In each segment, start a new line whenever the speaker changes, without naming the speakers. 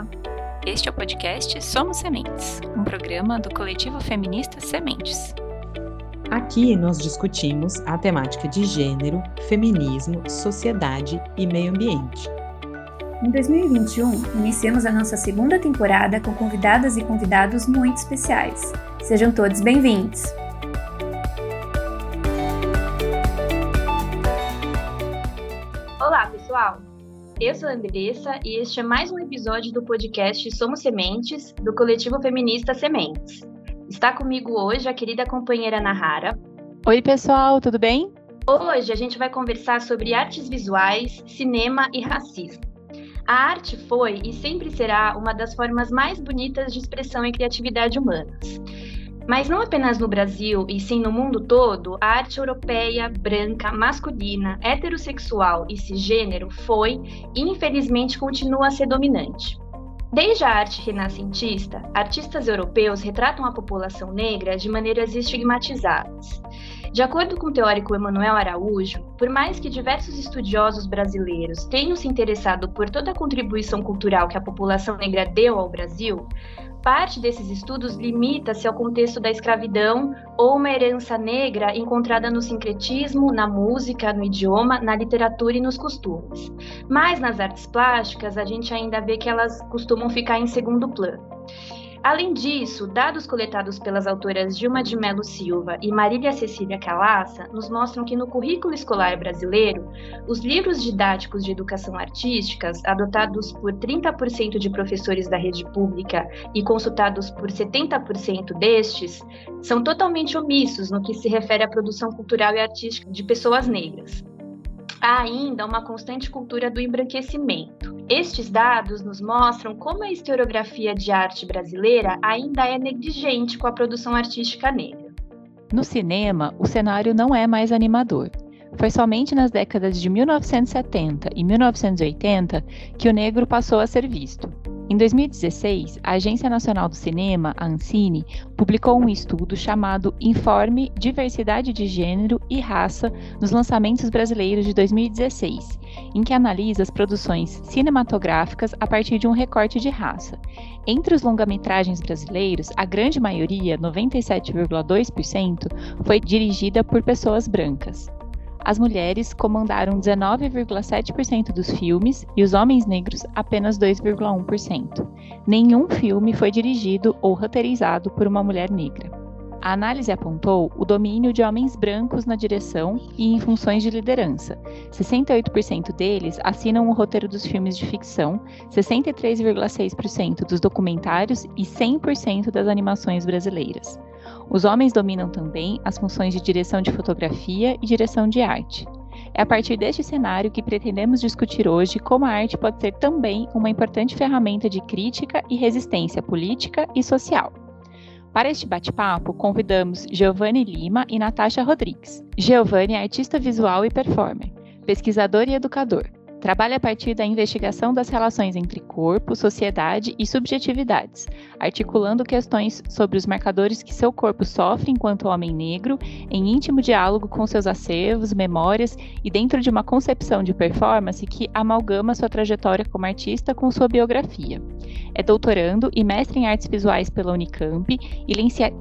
Olá! Este é o podcast Somos Sementes, um programa do coletivo feminista Sementes.
Aqui nós discutimos a temática de gênero, feminismo, sociedade e meio ambiente.
Em 2021, iniciamos a nossa segunda temporada com convidadas e convidados muito especiais. Sejam todos bem-vindos!
Eu sou a Andressa e este é mais um episódio do podcast Somos Sementes, do coletivo feminista Sementes. Está comigo hoje a querida companheira Nahara.
Oi, pessoal, tudo bem?
Hoje a gente vai conversar sobre artes visuais, cinema e racismo. A arte foi e sempre será uma das formas mais bonitas de expressão e criatividade humanas. Mas não apenas no Brasil, e sim no mundo todo, a arte europeia, branca, masculina, heterossexual e cisgênero foi e infelizmente continua a ser dominante. Desde a arte renascentista, artistas europeus retratam a população negra de maneiras estigmatizadas. De acordo com o teórico Emanuel Araújo, por mais que diversos estudiosos brasileiros tenham se interessado por toda a contribuição cultural que a população negra deu ao Brasil, Parte desses estudos limita-se ao contexto da escravidão ou uma herança negra encontrada no sincretismo, na música, no idioma, na literatura e nos costumes. Mas nas artes plásticas, a gente ainda vê que elas costumam ficar em segundo plano. Além disso, dados coletados pelas autoras Dilma de Melo Silva e Marília Cecília Calaça nos mostram que no currículo escolar brasileiro, os livros didáticos de educação artísticas, adotados por 30% de professores da rede pública e consultados por 70% destes, são totalmente omissos no que se refere à produção cultural e artística de pessoas negras. Há ainda uma constante cultura do embranquecimento estes dados nos mostram como a historiografia de arte brasileira ainda é negligente com a produção artística negra.
No cinema, o cenário não é mais animador. Foi somente nas décadas de 1970 e 1980 que o negro passou a ser visto. Em 2016, a Agência Nacional do Cinema, a Ancine, publicou um estudo chamado Informe Diversidade de Gênero e Raça nos Lançamentos Brasileiros de 2016, em que analisa as produções cinematográficas a partir de um recorte de raça. Entre os longa-metragens brasileiros, a grande maioria, 97,2%, foi dirigida por pessoas brancas as mulheres comandaram 19,7% dos filmes e os homens negros apenas 2,1%. Nenhum filme foi dirigido ou roteirizado por uma mulher negra. A análise apontou o domínio de homens brancos na direção e em funções de liderança. 68% deles assinam o roteiro dos filmes de ficção, 63,6% dos documentários e 100% das animações brasileiras. Os homens dominam também as funções de direção de fotografia e direção de arte. É a partir deste cenário que pretendemos discutir hoje como a arte pode ser também uma importante ferramenta de crítica e resistência política e social. Para este bate-papo, convidamos Giovanni Lima e Natasha Rodrigues. Giovanni é artista visual e performer, pesquisador e educador. Trabalha a partir da investigação das relações entre corpo, sociedade e subjetividades, articulando questões sobre os marcadores que seu corpo sofre enquanto homem negro, em íntimo diálogo com seus acervos, memórias e dentro de uma concepção de performance que amalgama sua trajetória como artista com sua biografia. É doutorando e mestre em artes visuais pela Unicamp e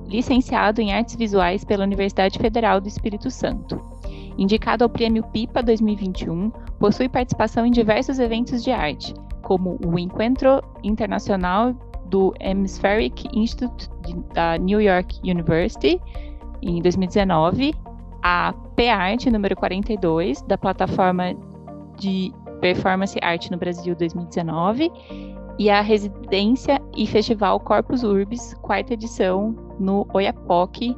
licenciado em artes visuais pela Universidade Federal do Espírito Santo. Indicado ao Prêmio PIPA 2021, possui participação em diversos eventos de arte, como o Encontro Internacional do Hemispheric Institute da New York University em 2019, a P-Art número 42 da plataforma de Performance Art no Brasil 2019 e a Residência e Festival Corpus Urbis, quarta edição no Oiapoque,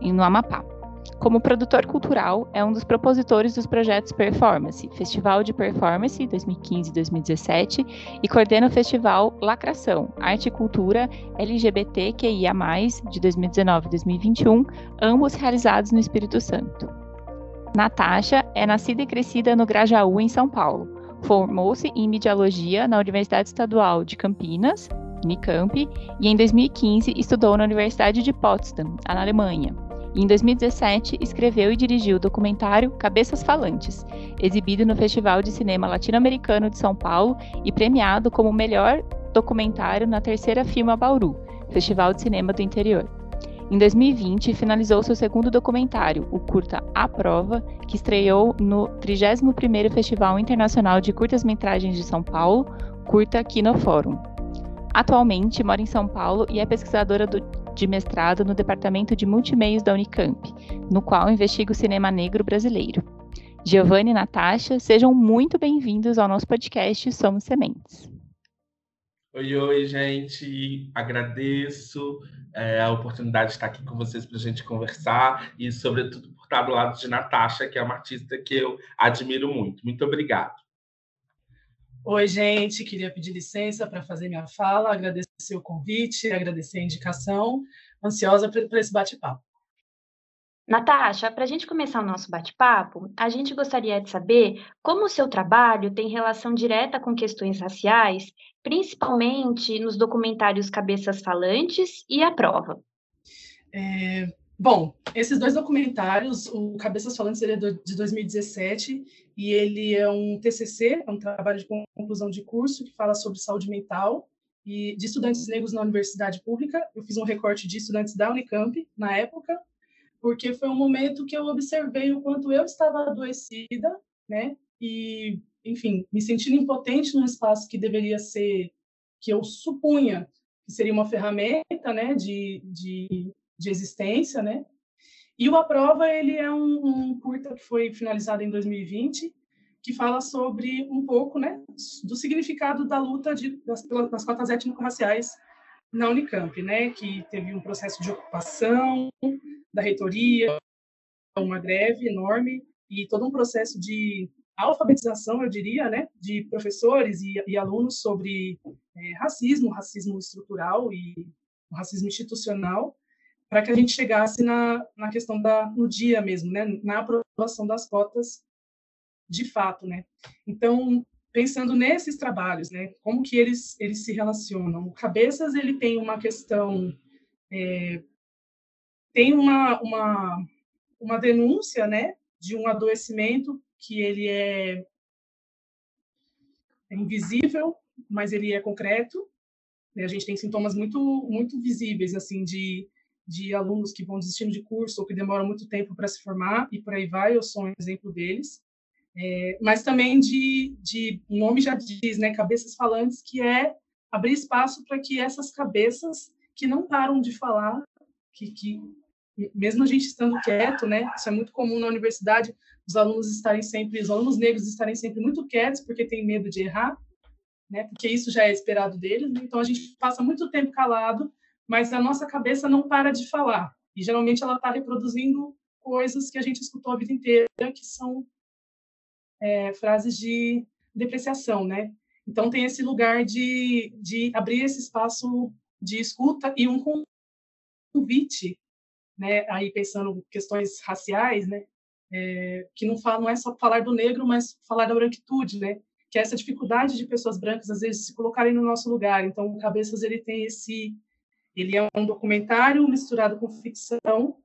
no Amapá. Como produtor cultural, é um dos propositores dos projetos Performance, Festival de Performance 2015-2017, e coordena o Festival Lacração, Arte e Cultura LGBTQIA+, de 2019-2021, ambos realizados no Espírito Santo. Natasha é nascida e crescida no Grajaú, em São Paulo. Formou-se em Mediologia na Universidade Estadual de Campinas, Unicamp, e em 2015 estudou na Universidade de Potsdam, na Alemanha. Em 2017, escreveu e dirigiu o documentário Cabeças Falantes, exibido no Festival de Cinema Latino-Americano de São Paulo e premiado como melhor documentário na terceira Filma Bauru, Festival de Cinema do Interior. Em 2020, finalizou seu segundo documentário, o curta A Prova, que estreou no 31º Festival Internacional de Curtas-Metragens de São Paulo, Curta Fórum. Atualmente mora em São Paulo e é pesquisadora do, de mestrado no Departamento de Multimeios da Unicamp, no qual investiga o cinema negro brasileiro. Giovanni e Natasha, sejam muito bem-vindos ao nosso podcast Somos Sementes.
Oi, oi, gente. Agradeço é, a oportunidade de estar aqui com vocês para a gente conversar e, sobretudo, por estar do lado de Natasha, que é uma artista que eu admiro muito. Muito obrigado.
Oi, gente. Queria pedir licença para fazer minha fala, agradecer o convite, agradecer a indicação. Ansiosa por esse bate-papo.
Natasha, para a gente começar o nosso bate-papo, a gente gostaria de saber como o seu trabalho tem relação direta com questões raciais, principalmente nos documentários Cabeças Falantes e A Prova.
É, bom, esses dois documentários, o Cabeças Falantes ele é de 2017 e ele é um TCC, é um trabalho de conclusão de curso que fala sobre saúde mental e de estudantes negros na universidade pública. Eu fiz um recorte de estudantes da Unicamp na época porque foi um momento que eu observei o quanto eu estava adoecida, né? E, enfim, me sentindo impotente num espaço que deveria ser, que eu supunha que seria uma ferramenta, né, de, de, de existência, né? E o A Prova, ele é um, um curta que foi finalizado em 2020, que fala sobre um pouco, né, do significado da luta de, das, das cotas étnico-raciais na Unicamp, né, que teve um processo de ocupação, da reitoria, uma greve enorme e todo um processo de alfabetização, eu diria, né, de professores e, e alunos sobre é, racismo, racismo estrutural e racismo institucional, para que a gente chegasse na, na questão da no dia mesmo, né, na aprovação das cotas de fato, né. Então, pensando nesses trabalhos, né, como que eles eles se relacionam. O Cabeças ele tem uma questão é, tem uma, uma, uma denúncia né, de um adoecimento que ele é, é invisível, mas ele é concreto. Né? A gente tem sintomas muito, muito visíveis assim de, de alunos que vão desistindo de curso ou que demoram muito tempo para se formar, e por aí vai, eu sou um exemplo deles. É, mas também de, de, o nome já diz, né, cabeças falantes, que é abrir espaço para que essas cabeças que não param de falar, que, que mesmo a gente estando quieto, né? Isso é muito comum na universidade, os alunos estarem sempre, os alunos negros estarem sempre muito quietos porque têm medo de errar, né? Porque isso já é esperado deles. Né? Então a gente passa muito tempo calado, mas a nossa cabeça não para de falar. E geralmente ela está reproduzindo coisas que a gente escutou a vida inteira, que são é, frases de depreciação, né? Então tem esse lugar de, de abrir esse espaço de escuta e um convite né, aí pensando questões raciais, né, é, que não, fala, não é só falar do negro, mas falar da branquitude, né, que é essa dificuldade de pessoas brancas às vezes se colocarem no nosso lugar. Então, o Cabeças ele tem esse, ele é um documentário misturado com ficção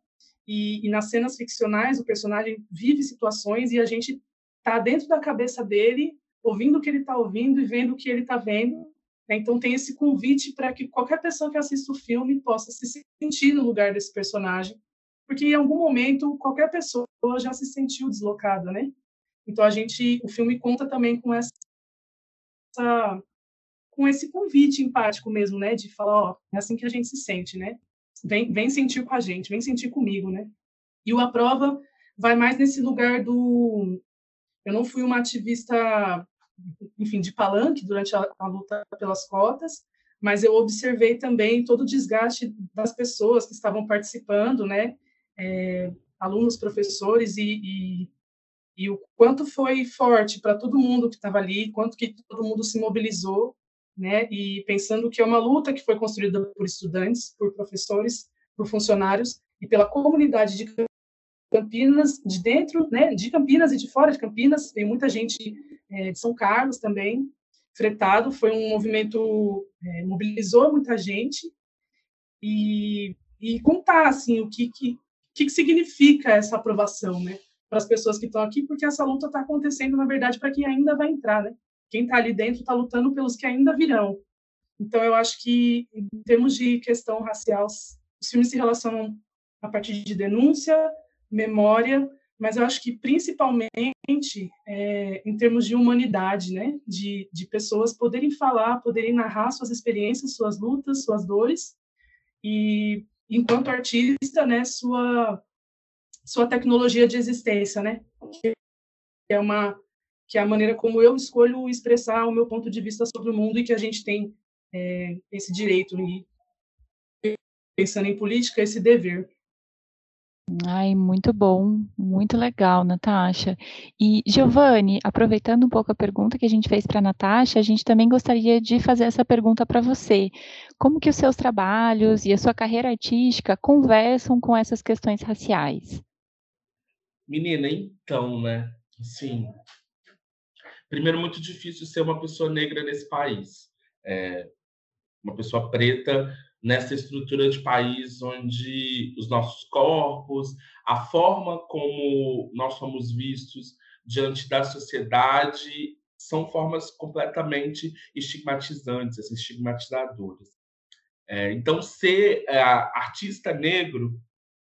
e, e nas cenas ficcionais o personagem vive situações e a gente está dentro da cabeça dele, ouvindo o que ele está ouvindo e vendo o que ele está vendo né? Então, tem esse convite para que qualquer pessoa que assista o filme possa se sentir no lugar desse personagem, porque em algum momento qualquer pessoa já se sentiu deslocada, né? Então, a gente, o filme conta também com essa com esse convite empático mesmo, né, de falar, ó, é assim que a gente se sente, né? Vem, vem sentir com a gente, vem sentir comigo, né? E o A Prova vai mais nesse lugar do eu não fui uma ativista enfim, de palanque durante a, a luta pelas cotas, mas eu observei também todo o desgaste das pessoas que estavam participando, né, é, alunos, professores, e, e, e, o quanto foi forte para todo mundo que estava ali, quanto que todo mundo se mobilizou, né, e pensando que é uma luta que foi construída por estudantes, por professores, por funcionários e pela comunidade de Campinas, de dentro, né, de Campinas e de fora de Campinas, tem muita gente é, de São Carlos também, fretado, foi um movimento, é, mobilizou muita gente, e, e contar, assim, o que, que, que significa essa aprovação, né, para as pessoas que estão aqui, porque essa luta está acontecendo, na verdade, para quem ainda vai entrar, né, quem está ali dentro está lutando pelos que ainda virão, Então, eu acho que, em termos de questão racial, os filmes se relacionam a partir de denúncia, memória, mas eu acho que principalmente é, em termos de humanidade, né? De, de pessoas poderem falar, poderem narrar suas experiências, suas lutas, suas dores, e enquanto artista, né? Sua sua tecnologia de existência, né? Que é uma que é a maneira como eu escolho expressar o meu ponto de vista sobre o mundo e que a gente tem é, esse direito e pensando em política esse dever.
Ai, muito bom, muito legal, Natasha. E Giovanni, aproveitando um pouco a pergunta que a gente fez para a Natasha, a gente também gostaria de fazer essa pergunta para você. Como que os seus trabalhos e a sua carreira artística conversam com essas questões raciais?
Menina, então, né? Sim. Primeiro, muito difícil ser uma pessoa negra nesse país. É, uma pessoa preta nessa estrutura de país onde os nossos corpos, a forma como nós somos vistos diante da sociedade são formas completamente estigmatizantes, assim, estigmatizadoras. É, então, ser é, artista negro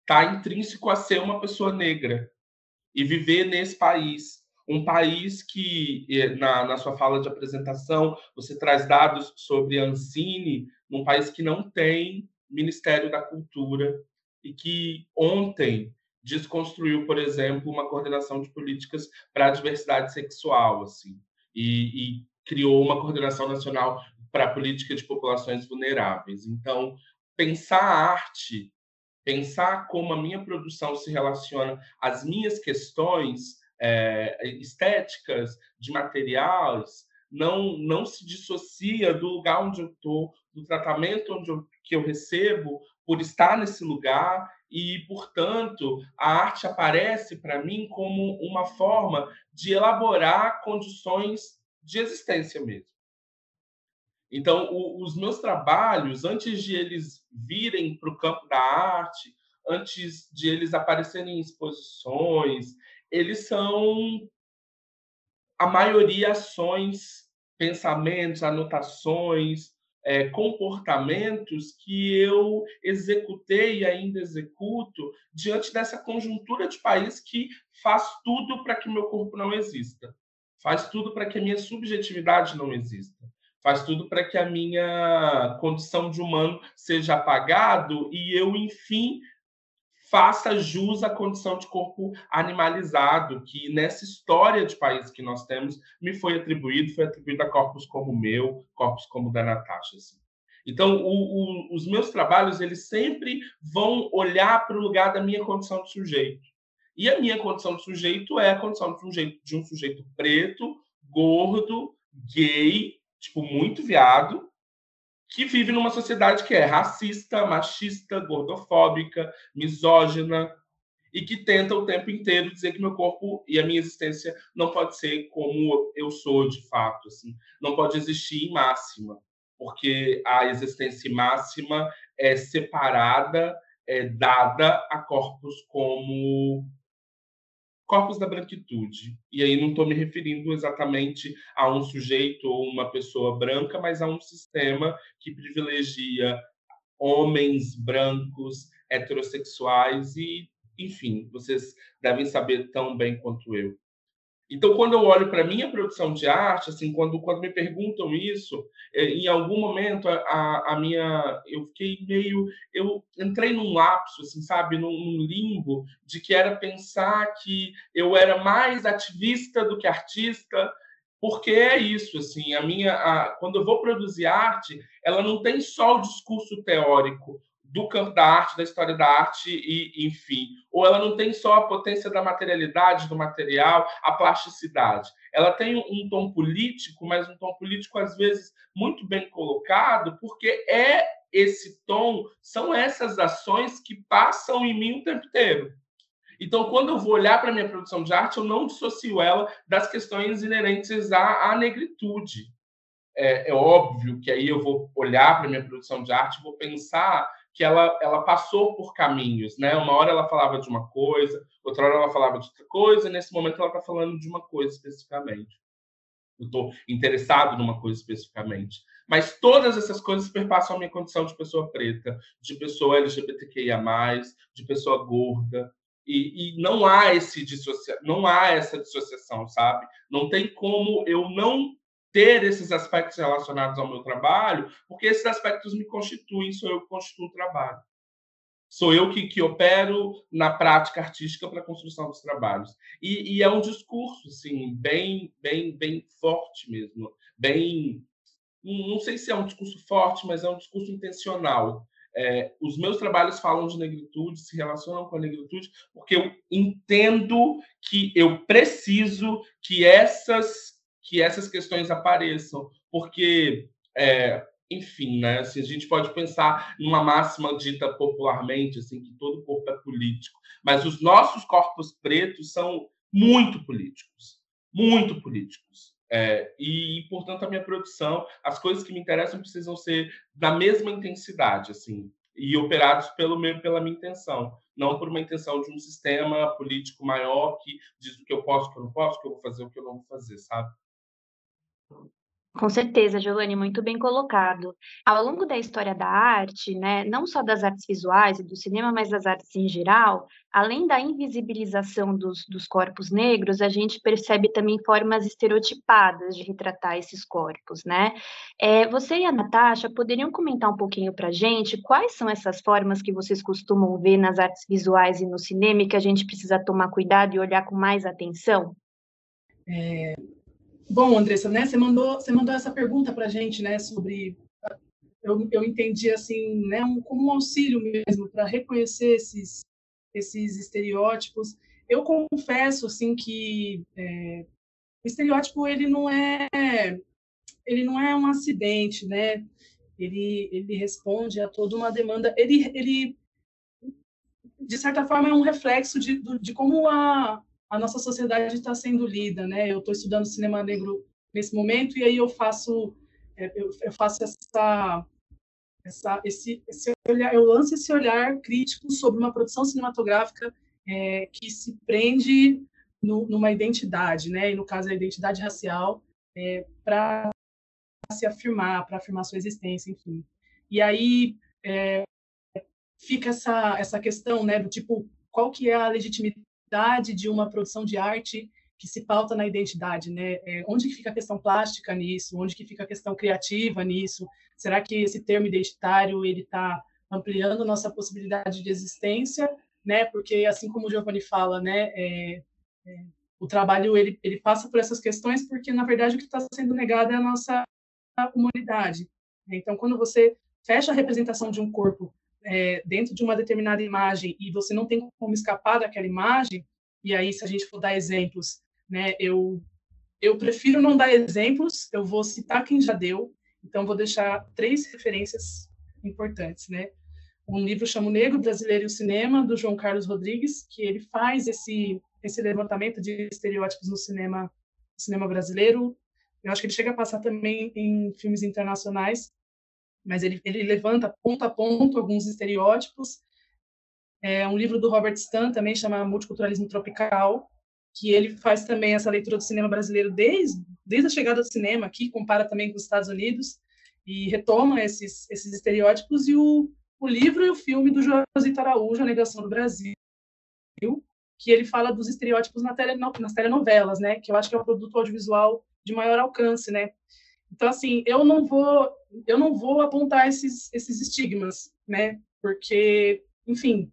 está intrínseco a ser uma pessoa negra e viver nesse país. Um país que, na, na sua fala de apresentação, você traz dados sobre a Ancine, num país que não tem Ministério da Cultura e que ontem desconstruiu, por exemplo, uma coordenação de políticas para a diversidade sexual, assim, e, e criou uma coordenação nacional para a política de populações vulneráveis. Então, pensar a arte pensar como a minha produção se relaciona às minhas questões é, estéticas, de materiais, não, não se dissocia do lugar onde eu estou, do tratamento onde eu, que eu recebo por estar nesse lugar e, portanto, a arte aparece para mim como uma forma de elaborar condições de existência mesmo. Então, o, os meus trabalhos, antes de eles virem para o campo da arte, antes de eles aparecerem em exposições, eles são, a maioria, ações, pensamentos, anotações, é, comportamentos que eu executei e ainda executo diante dessa conjuntura de país que faz tudo para que meu corpo não exista, faz tudo para que a minha subjetividade não exista faz tudo para que a minha condição de humano seja apagado e eu, enfim, faça jus à condição de corpo animalizado, que nessa história de país que nós temos me foi atribuído, foi atribuído a corpos como o meu, corpos como o da Natasha. Assim. Então, o, o, os meus trabalhos, eles sempre vão olhar para o lugar da minha condição de sujeito. E a minha condição de sujeito é a condição de um, jeito, de um sujeito preto, gordo, gay, tipo, muito viado, que vive numa sociedade que é racista, machista, gordofóbica, misógina, e que tenta o tempo inteiro dizer que meu corpo e a minha existência não pode ser como eu sou de fato, assim, não pode existir em máxima, porque a existência máxima é separada, é dada a corpos como corpos da branquitude. E aí não estou me referindo exatamente a um sujeito ou uma pessoa branca, mas a um sistema que privilegia homens brancos, heterossexuais e, enfim, vocês devem saber tão bem quanto eu. Então, quando eu olho para a minha produção de arte, assim, quando, quando me perguntam isso, é, em algum momento a, a minha, eu fiquei meio, eu entrei num lapso, assim, sabe, num, num, limbo de que era pensar que eu era mais ativista do que artista, porque é isso, assim, a minha, a, quando eu vou produzir arte, ela não tem só o discurso teórico, do campo da arte, da história da arte e, enfim. Ou ela não tem só a potência da materialidade, do material, a plasticidade. Ela tem um tom político, mas um tom político às vezes muito bem colocado, porque é esse tom, são essas ações que passam em mim o tempo inteiro. Então, quando eu vou olhar para minha produção de arte, eu não dissocio ela das questões inerentes à, à negritude. É, é, óbvio que aí eu vou olhar para minha produção de arte vou pensar que ela, ela passou por caminhos, né? Uma hora ela falava de uma coisa, outra hora ela falava de outra coisa, e nesse momento ela está falando de uma coisa especificamente. eu estou interessado numa coisa especificamente. Mas todas essas coisas perpassam a minha condição de pessoa preta, de pessoa LGBTQIA+, de pessoa gorda, e, e, não há esse dissocia... não há essa dissociação, sabe? Não tem como eu não ter esses aspectos relacionados ao meu trabalho, porque esses aspectos me constituem, sou eu que constituo o trabalho. Sou eu que, que opero na prática artística para a construção dos trabalhos. E, e, é um discurso, assim, bem, bem, bem forte mesmo, bem não sei se é um discurso forte, mas é um discurso intencional. É, os meus trabalhos falam de negritude, se relacionam com a negritude, porque eu entendo que eu preciso que essas que essas questões apareçam, porque é, enfim, né? Assim, a gente pode pensar numa máxima dita popularmente, assim, que todo corpo é político, mas os nossos corpos pretos são muito políticos, muito políticos. É, e, portanto, a minha produção, as coisas que me interessam precisam ser da mesma intensidade, assim, e operados pelo meu, pela minha intenção, não por uma intenção de um sistema político maior que diz o que eu posso, o que eu não posso, o que eu vou fazer, o que eu não vou fazer, sabe?
Com certeza, Giovanni, muito bem colocado. Ao longo da história da arte, né, não só das artes visuais e do cinema, mas das artes em geral, além da invisibilização dos, dos corpos negros, a gente percebe também formas estereotipadas de retratar esses corpos, né? É, você e a Natasha poderiam comentar um pouquinho para a gente quais são essas formas que vocês costumam ver nas artes visuais e no cinema e que a gente precisa tomar cuidado e olhar com mais atenção?
É, Bom, Andressa, né, você mandou, você mandou essa pergunta para a gente, né, sobre eu, eu entendi assim, né, um, como um auxílio mesmo para reconhecer esses esses estereótipos. Eu confesso assim que é, o estereótipo ele não é ele não é um acidente, né? Ele ele responde a toda uma demanda. Ele ele de certa forma é um reflexo de, de como a, a nossa sociedade está sendo lida, né? Eu estou estudando cinema negro nesse momento e aí eu faço é, eu, faço essa, essa esse, esse olhar, eu lanço esse olhar crítico sobre uma produção cinematográfica é, que se prende no, numa identidade, né? E no caso a identidade racial é, para se afirmar, para afirmar sua existência, enfim. E aí é, fica essa essa questão, né? Do tipo qual que é a legitimidade de uma produção de arte que se pauta na identidade, né? É, onde que fica a questão plástica nisso? Onde que fica a questão criativa nisso? Será que esse termo identitário ele está ampliando nossa possibilidade de existência, né? Porque assim como o Giovanni fala, né? É, é, o trabalho ele, ele passa por essas questões porque na verdade o que está sendo negado é a nossa humanidade. Então, quando você fecha a representação de um corpo é, dentro de uma determinada imagem e você não tem como escapar daquela imagem, e aí, se a gente for dar exemplos, né, eu, eu prefiro não dar exemplos, eu vou citar quem já deu, então vou deixar três referências importantes, né? Um livro chama O Negro Brasileiro e o Cinema, do João Carlos Rodrigues, que ele faz esse, esse levantamento de estereótipos no cinema, cinema brasileiro. Eu acho que ele chega a passar também em filmes internacionais, mas ele, ele levanta ponto a ponto alguns estereótipos. É um livro do Robert Stan também chama Multiculturalismo Tropical, que ele faz também essa leitura do cinema brasileiro desde, desde a chegada do cinema aqui, compara também com os Estados Unidos e retoma esses, esses estereótipos e o, o livro e o filme do Josito Araújo, A Negação do Brasil, que ele fala dos estereótipos na tele, nas telenovelas, né, que eu acho que é o produto audiovisual de maior alcance, né, então, assim, eu não vou, eu não vou apontar esses, esses estigmas, né? Porque, enfim,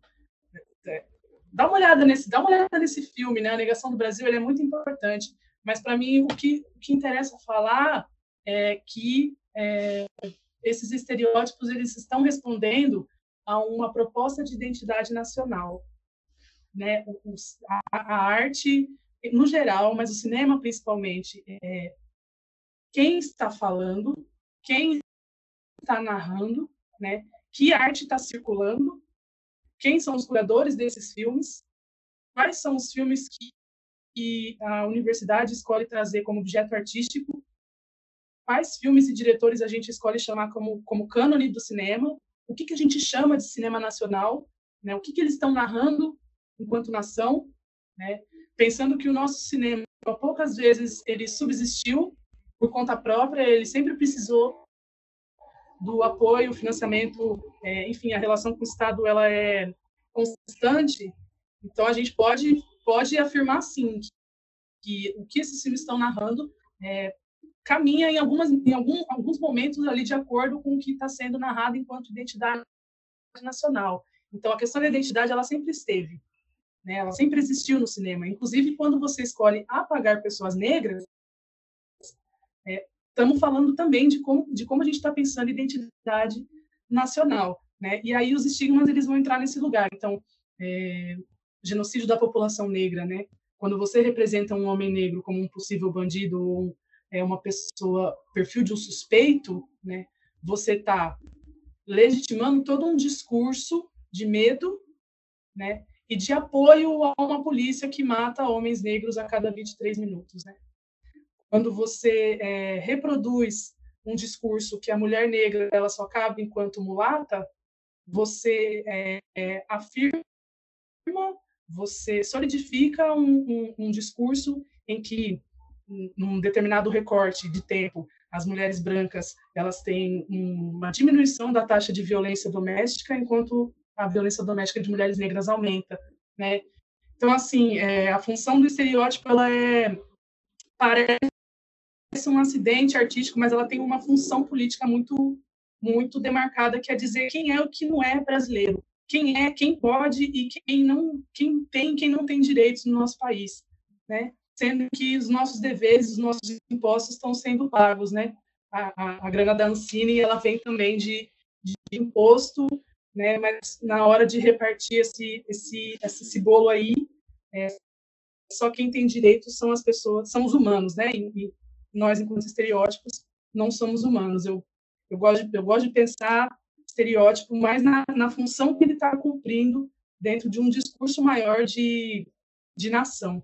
é, dá uma olhada nesse, dá uma olhada nesse filme, né? A negação do Brasil, é muito importante. Mas para mim o que, o que interessa falar é que é, esses estereótipos eles estão respondendo a uma proposta de identidade nacional, né? O, a, a, arte no geral, mas o cinema principalmente, é, quem está falando, quem está narrando, né? que arte está circulando, quem são os curadores desses filmes, quais são os filmes que, que a universidade escolhe trazer como objeto artístico, quais filmes e diretores a gente escolhe chamar como, como cânone do cinema, o que, que a gente chama de cinema nacional, né? o que, que eles estão narrando enquanto nação, né? pensando que o nosso cinema, poucas vezes, ele subsistiu por conta própria, ele sempre precisou do apoio, financiamento, é, enfim, a relação com o Estado ela é constante. Então a gente pode pode afirmar sim que, que o que esses filmes estão narrando é, caminha em algumas em algum, alguns momentos ali de acordo com o que está sendo narrado enquanto identidade nacional. Então a questão da identidade ela sempre esteve, né? Ela sempre existiu no cinema. Inclusive quando você escolhe apagar pessoas negras, estamos falando também de como, de como a gente está pensando identidade nacional, né? E aí os estigmas eles vão entrar nesse lugar. Então, é, genocídio da população negra, né? Quando você representa um homem negro como um possível bandido ou é uma pessoa perfil de um suspeito, né? Você está legitimando todo um discurso de medo, né? E de apoio a uma polícia que mata homens negros a cada 23 minutos, né? Quando você é, reproduz um discurso que a mulher negra ela só cabe enquanto mulata, você é, é, afirma, você solidifica um, um, um, discurso em que, num determinado recorte de tempo, as mulheres brancas elas têm uma diminuição da taxa de violência doméstica, enquanto a violência doméstica de mulheres negras aumenta, né? Então, assim, é, a função do estereótipo ela é parece um acidente artístico, mas ela tem uma função política muito muito demarcada, que é dizer quem é o que não é brasileiro, quem é, quem pode e quem não, quem tem, quem não tem direitos no nosso país, né? Sendo que os nossos deveres, os nossos impostos estão sendo pagos, né? A, a, a grana da Ancine, ela vem também de, de imposto, né? Mas na hora de repartir esse esse esse bolo aí, é, só quem tem direitos são as pessoas, são os humanos, né? E, nós, enquanto estereótipos, não somos humanos. Eu, eu, gosto, de, eu gosto de pensar estereótipo mais na, na função que ele está cumprindo dentro de um discurso maior de, de nação.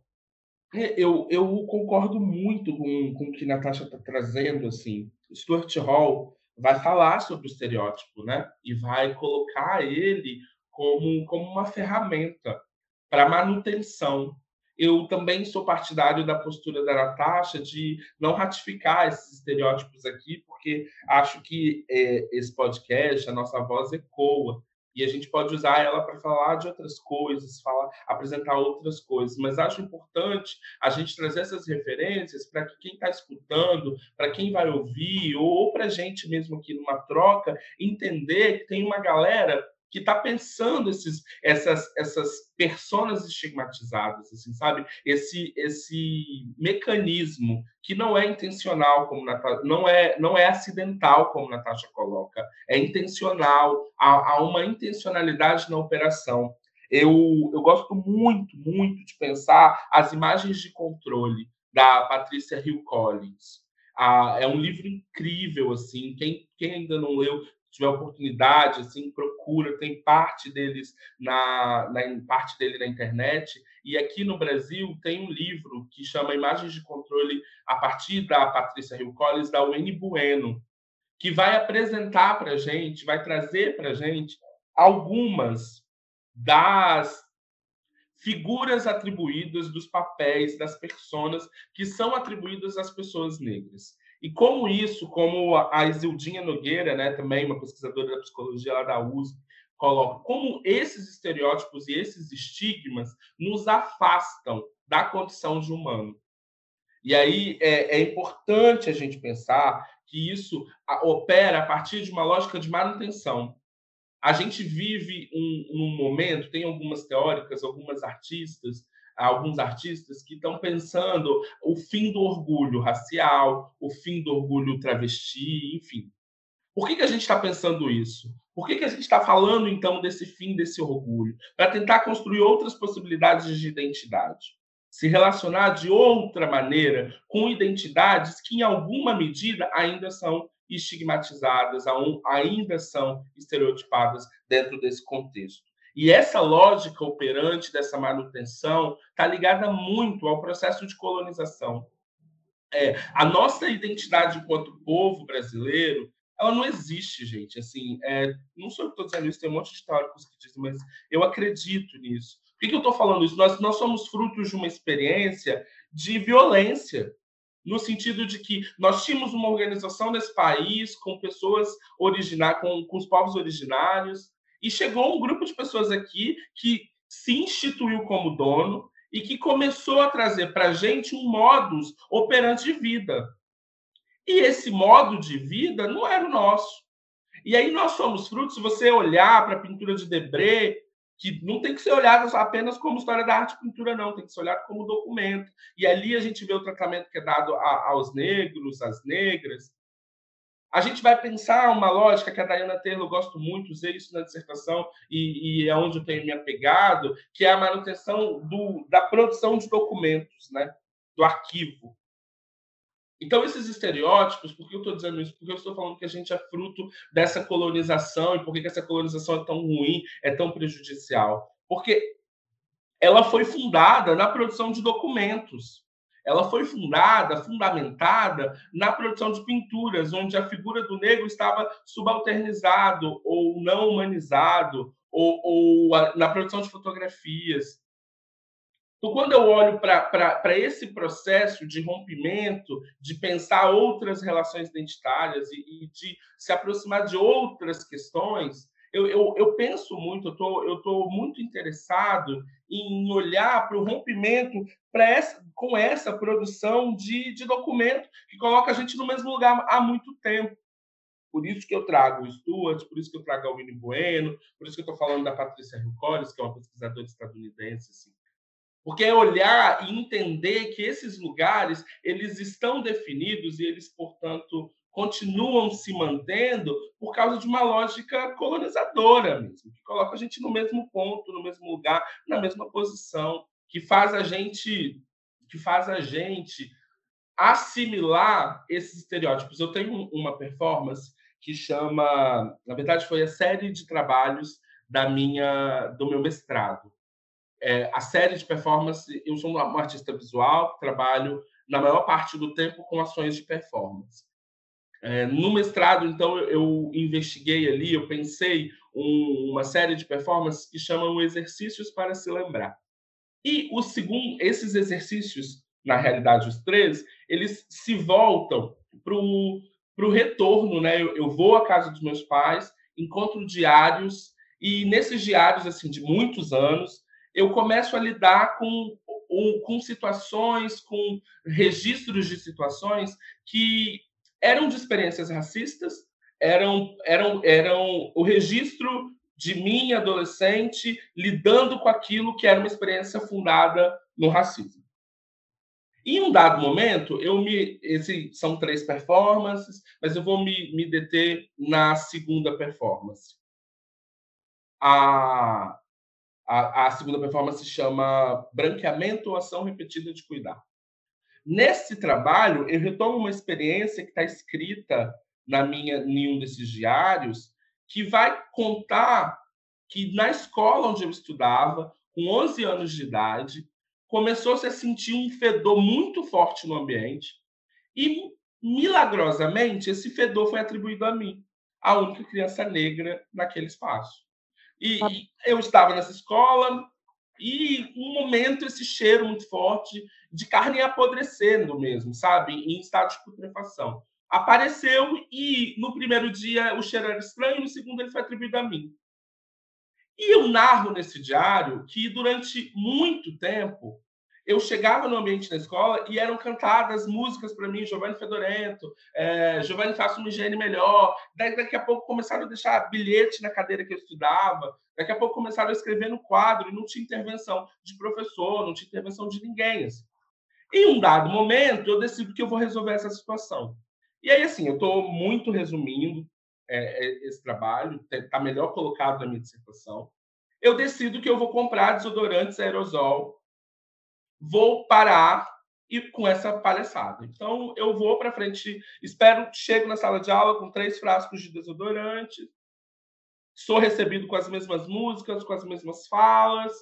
É, eu, eu concordo muito com, com o que a Natasha está trazendo. Assim. Stuart Hall vai falar sobre o estereótipo né? e vai colocar ele como, como uma ferramenta para manutenção eu também sou partidário da postura da Natasha de não ratificar esses estereótipos aqui, porque acho que é, esse podcast, a nossa voz ecoa, e a gente pode usar ela para falar de outras coisas, falar, apresentar outras coisas. Mas acho importante a gente trazer essas referências para que quem está escutando, para quem vai ouvir, ou para a gente mesmo aqui numa troca, entender que tem uma galera que está pensando esses, essas, essas personas estigmatizadas, assim, sabe? Esse, esse mecanismo que não é intencional, como Natasha, não é, não é acidental, como Natasha coloca, é intencional, há, há uma intencionalidade na operação. Eu, eu gosto muito, muito de pensar as imagens de controle da Patrícia Hill Collins. Ah, é um livro incrível, assim. Quem, quem ainda não leu, tiver oportunidade, assim, procura, tem parte deles na, na parte dele na internet. E aqui no Brasil tem um livro que chama Imagens de Controle a partir da Patrícia Hill Collins da Wayne Bueno, que vai apresentar para a gente, vai trazer para a gente algumas das figuras atribuídas dos papéis das personas que são atribuídas às pessoas negras. E como isso, como a Isildinha Nogueira, né, também uma pesquisadora da psicologia lá da USP, coloca, como esses estereótipos e esses estigmas nos afastam da condição de humano. E aí é, é importante a gente pensar que isso opera a partir de uma lógica de manutenção. A gente vive um, um momento, tem algumas teóricas, algumas artistas alguns artistas que estão pensando o fim do orgulho racial, o fim do orgulho travesti, enfim. Por que, que a gente está pensando isso? Por que, que a gente está falando, então, desse fim desse orgulho? Para tentar construir outras possibilidades de identidade. Se relacionar de outra maneira com identidades que, em alguma medida, ainda são estigmatizadas, ainda são estereotipadas dentro desse contexto. E essa lógica operante dessa manutenção está ligada muito ao processo de colonização. É, a nossa identidade enquanto povo brasileiro, ela não existe, gente. Assim, é, não sou eu que estou dizendo isso, tem um monte de históricos que dizem, mas eu acredito nisso. Por que, que eu estou falando isso? Nós, nós somos frutos de uma experiência de violência. no sentido de que nós tínhamos uma organização nesse país com pessoas originárias, com, com os povos originários, e chegou um grupo de pessoas aqui que se instituiu como dono e que começou a trazer para a gente um modus operante de vida. E esse modo de vida não era o nosso. E aí nós somos frutos, se você olhar para a pintura de Debré, que não tem que ser olhado apenas como história da arte e pintura, não, tem que ser olhado como documento. E ali a gente vê o tratamento que é dado a, aos negros, às negras. A gente vai pensar uma lógica que a Diana Taylor gosto muito, usei isso na dissertação e, e, é onde eu tenho me apegado, que é a manutenção do, da produção de documentos, né? do arquivo. Então, esses estereótipos, por que eu estou dizendo isso? Porque eu estou falando que a gente é fruto dessa colonização e por que essa colonização é tão ruim, é tão prejudicial. Porque ela foi fundada na produção de documentos. Ela foi fundada, fundamentada na produção de pinturas, onde a figura do negro estava subalternizado ou não humanizado, ou, ou na produção de fotografias. Então, quando eu olho para esse processo de rompimento, de pensar outras relações identitárias e, e de se aproximar de outras questões, eu, eu, eu penso muito, eu tô, estou muito interessado em olhar para o rompimento essa, com essa produção de, de documento que coloca a gente no mesmo lugar há muito tempo. Por isso que eu trago o Stuart, por isso que eu trago a Winnie Bueno, por isso que eu estou falando da Patrícia Collins, que é uma pesquisadora estadunidense, assim, porque é olhar e entender que esses lugares eles estão definidos e eles, portanto, continuam se mantendo por causa de uma lógica colonizadora mesmo, que coloca a gente no mesmo ponto, no mesmo lugar, na mesma posição, que faz a gente que faz a gente assimilar esses estereótipos. Eu tenho uma performance que chama, na verdade, foi a série de trabalhos da minha do meu mestrado, é, a série de performance, eu sou um artista visual, trabalho na maior parte do tempo com ações de performance. É, no mestrado, então, eu, investiguei ali, eu pensei um, uma série de performances que chamam exercícios para se lembrar. E o segundo, esses exercícios, na realidade, os três, eles se voltam para o retorno, né? Eu, eu vou à casa dos meus pais, encontro diários e nesses diários assim de muitos anos eu começo a lidar com, com situações, com registros de situações que eram de experiências racistas, eram, eram, eram o registro de mim, adolescente, lidando com aquilo que era uma experiência fundada no racismo. Em um dado momento, eu me. Esse, são três performances, mas eu vou me, me deter na segunda performance. A, a, a segunda performance se chama Branqueamento ou Ação Repetida de Cuidar. Nesse trabalho, eu retomo uma experiência que está escrita na minha, em um desses diários, que vai contar que na escola onde eu estudava, com 11 anos de idade, começou-se a sentir um fedor muito forte no ambiente e, milagrosamente, esse fedor foi atribuído a mim, a única criança negra naquele espaço. E, tá. e eu estava nessa escola e um momento esse cheiro muito forte de carne apodrecendo mesmo, sabe, em estado de putrefação. Apareceu e no primeiro dia o cheiro era estranho, no segundo ele foi atribuído a mim. E eu narro nesse diário que durante muito tempo eu chegava no ambiente da escola e eram cantadas músicas para mim, Giovanni Fedorento, é, Giovanni Faça uma higiene melhor. Daí, daqui a pouco começaram a deixar bilhete na cadeira que eu estudava. Daqui a pouco começaram a escrever no quadro e não tinha intervenção de professor, não tinha intervenção de ninguém. Assim. Em um dado momento, eu decido que eu vou resolver essa situação. E aí, assim, eu estou muito resumindo é, é esse trabalho, está melhor colocado na minha dissertação. Eu decido que eu vou comprar desodorantes aerosol vou parar e com essa palhaçada. Então, eu vou para frente, espero, chego na sala de aula com três frascos de desodorante, sou recebido com as mesmas músicas, com as mesmas falas,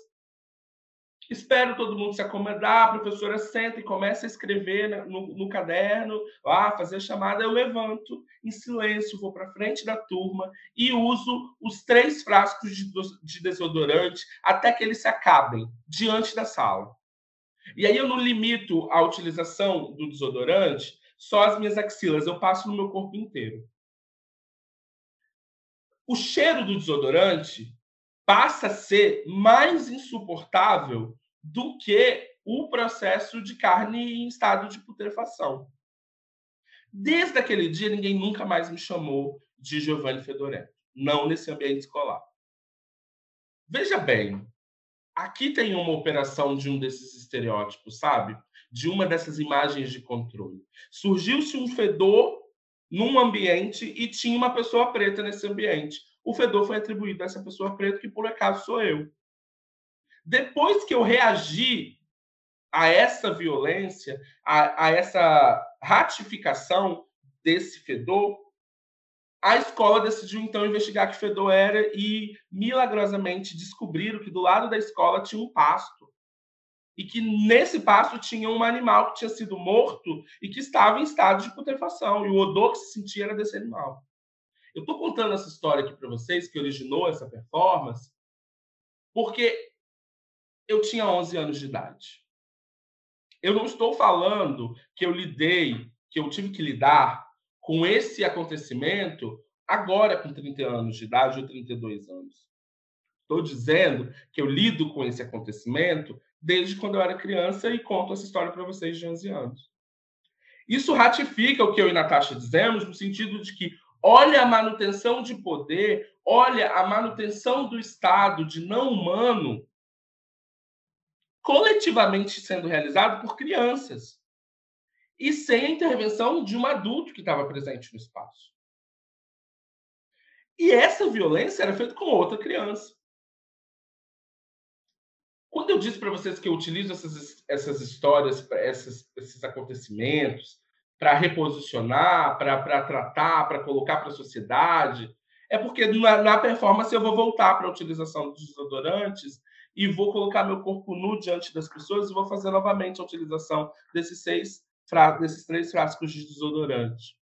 espero todo mundo se acomodar, a professora senta e começa a escrever no, no caderno, lá, fazer a chamada, eu levanto em silêncio, vou para frente da turma e uso os três frascos de, de desodorante até que eles se acabem diante da sala. E aí eu não limito a utilização do desodorante só às minhas axilas, eu passo no meu corpo inteiro. O cheiro do desodorante passa a ser mais insuportável do que o processo de carne em estado de putrefação. Desde aquele dia, ninguém nunca mais me chamou de Giovanni Fedorento, não nesse ambiente escolar. Veja bem, aqui tem uma operação de um desses estereótipos, sabe? De uma dessas imagens de controle. Surgiu-se um fedor num ambiente e tinha uma pessoa preta nesse ambiente. O fedor foi atribuído a essa pessoa preta, que por acaso sou eu. Depois que eu reagi a essa violência, a, a essa ratificação desse fedor, a escola decidiu então investigar que fedor era e milagrosamente descobriram que do lado da escola tinha um pasto. E que nesse pasto tinha um animal que tinha sido morto e que estava em estado de putrefação. E o odor que se sentia era desse animal. Eu estou contando essa história aqui para vocês, que originou essa performance, porque eu tinha 11 anos de idade. Eu não estou falando que eu lidei, que eu tive que lidar com esse acontecimento agora com 30 anos de idade ou 32 anos. Estou dizendo que eu lido com esse acontecimento desde quando eu era criança e conto essa história para vocês de 11 anos. Isso ratifica o que eu e Natasha dizemos, no sentido de que olha a manutenção de poder, olha a manutenção do Estado de não humano coletivamente sendo realizado por crianças e sem a intervenção de um adulto que estava presente no espaço. E essa violência era feita com outra criança. Quando eu disse para vocês que eu utilizo essas, essas histórias, esses, esses acontecimentos, para reposicionar, para tratar, para colocar para a sociedade, é porque na, na, performance eu vou voltar para a utilização dos desodorantes e vou colocar meu corpo nu diante das pessoas e vou fazer novamente a utilização desses seis desses três frascos de desodorante.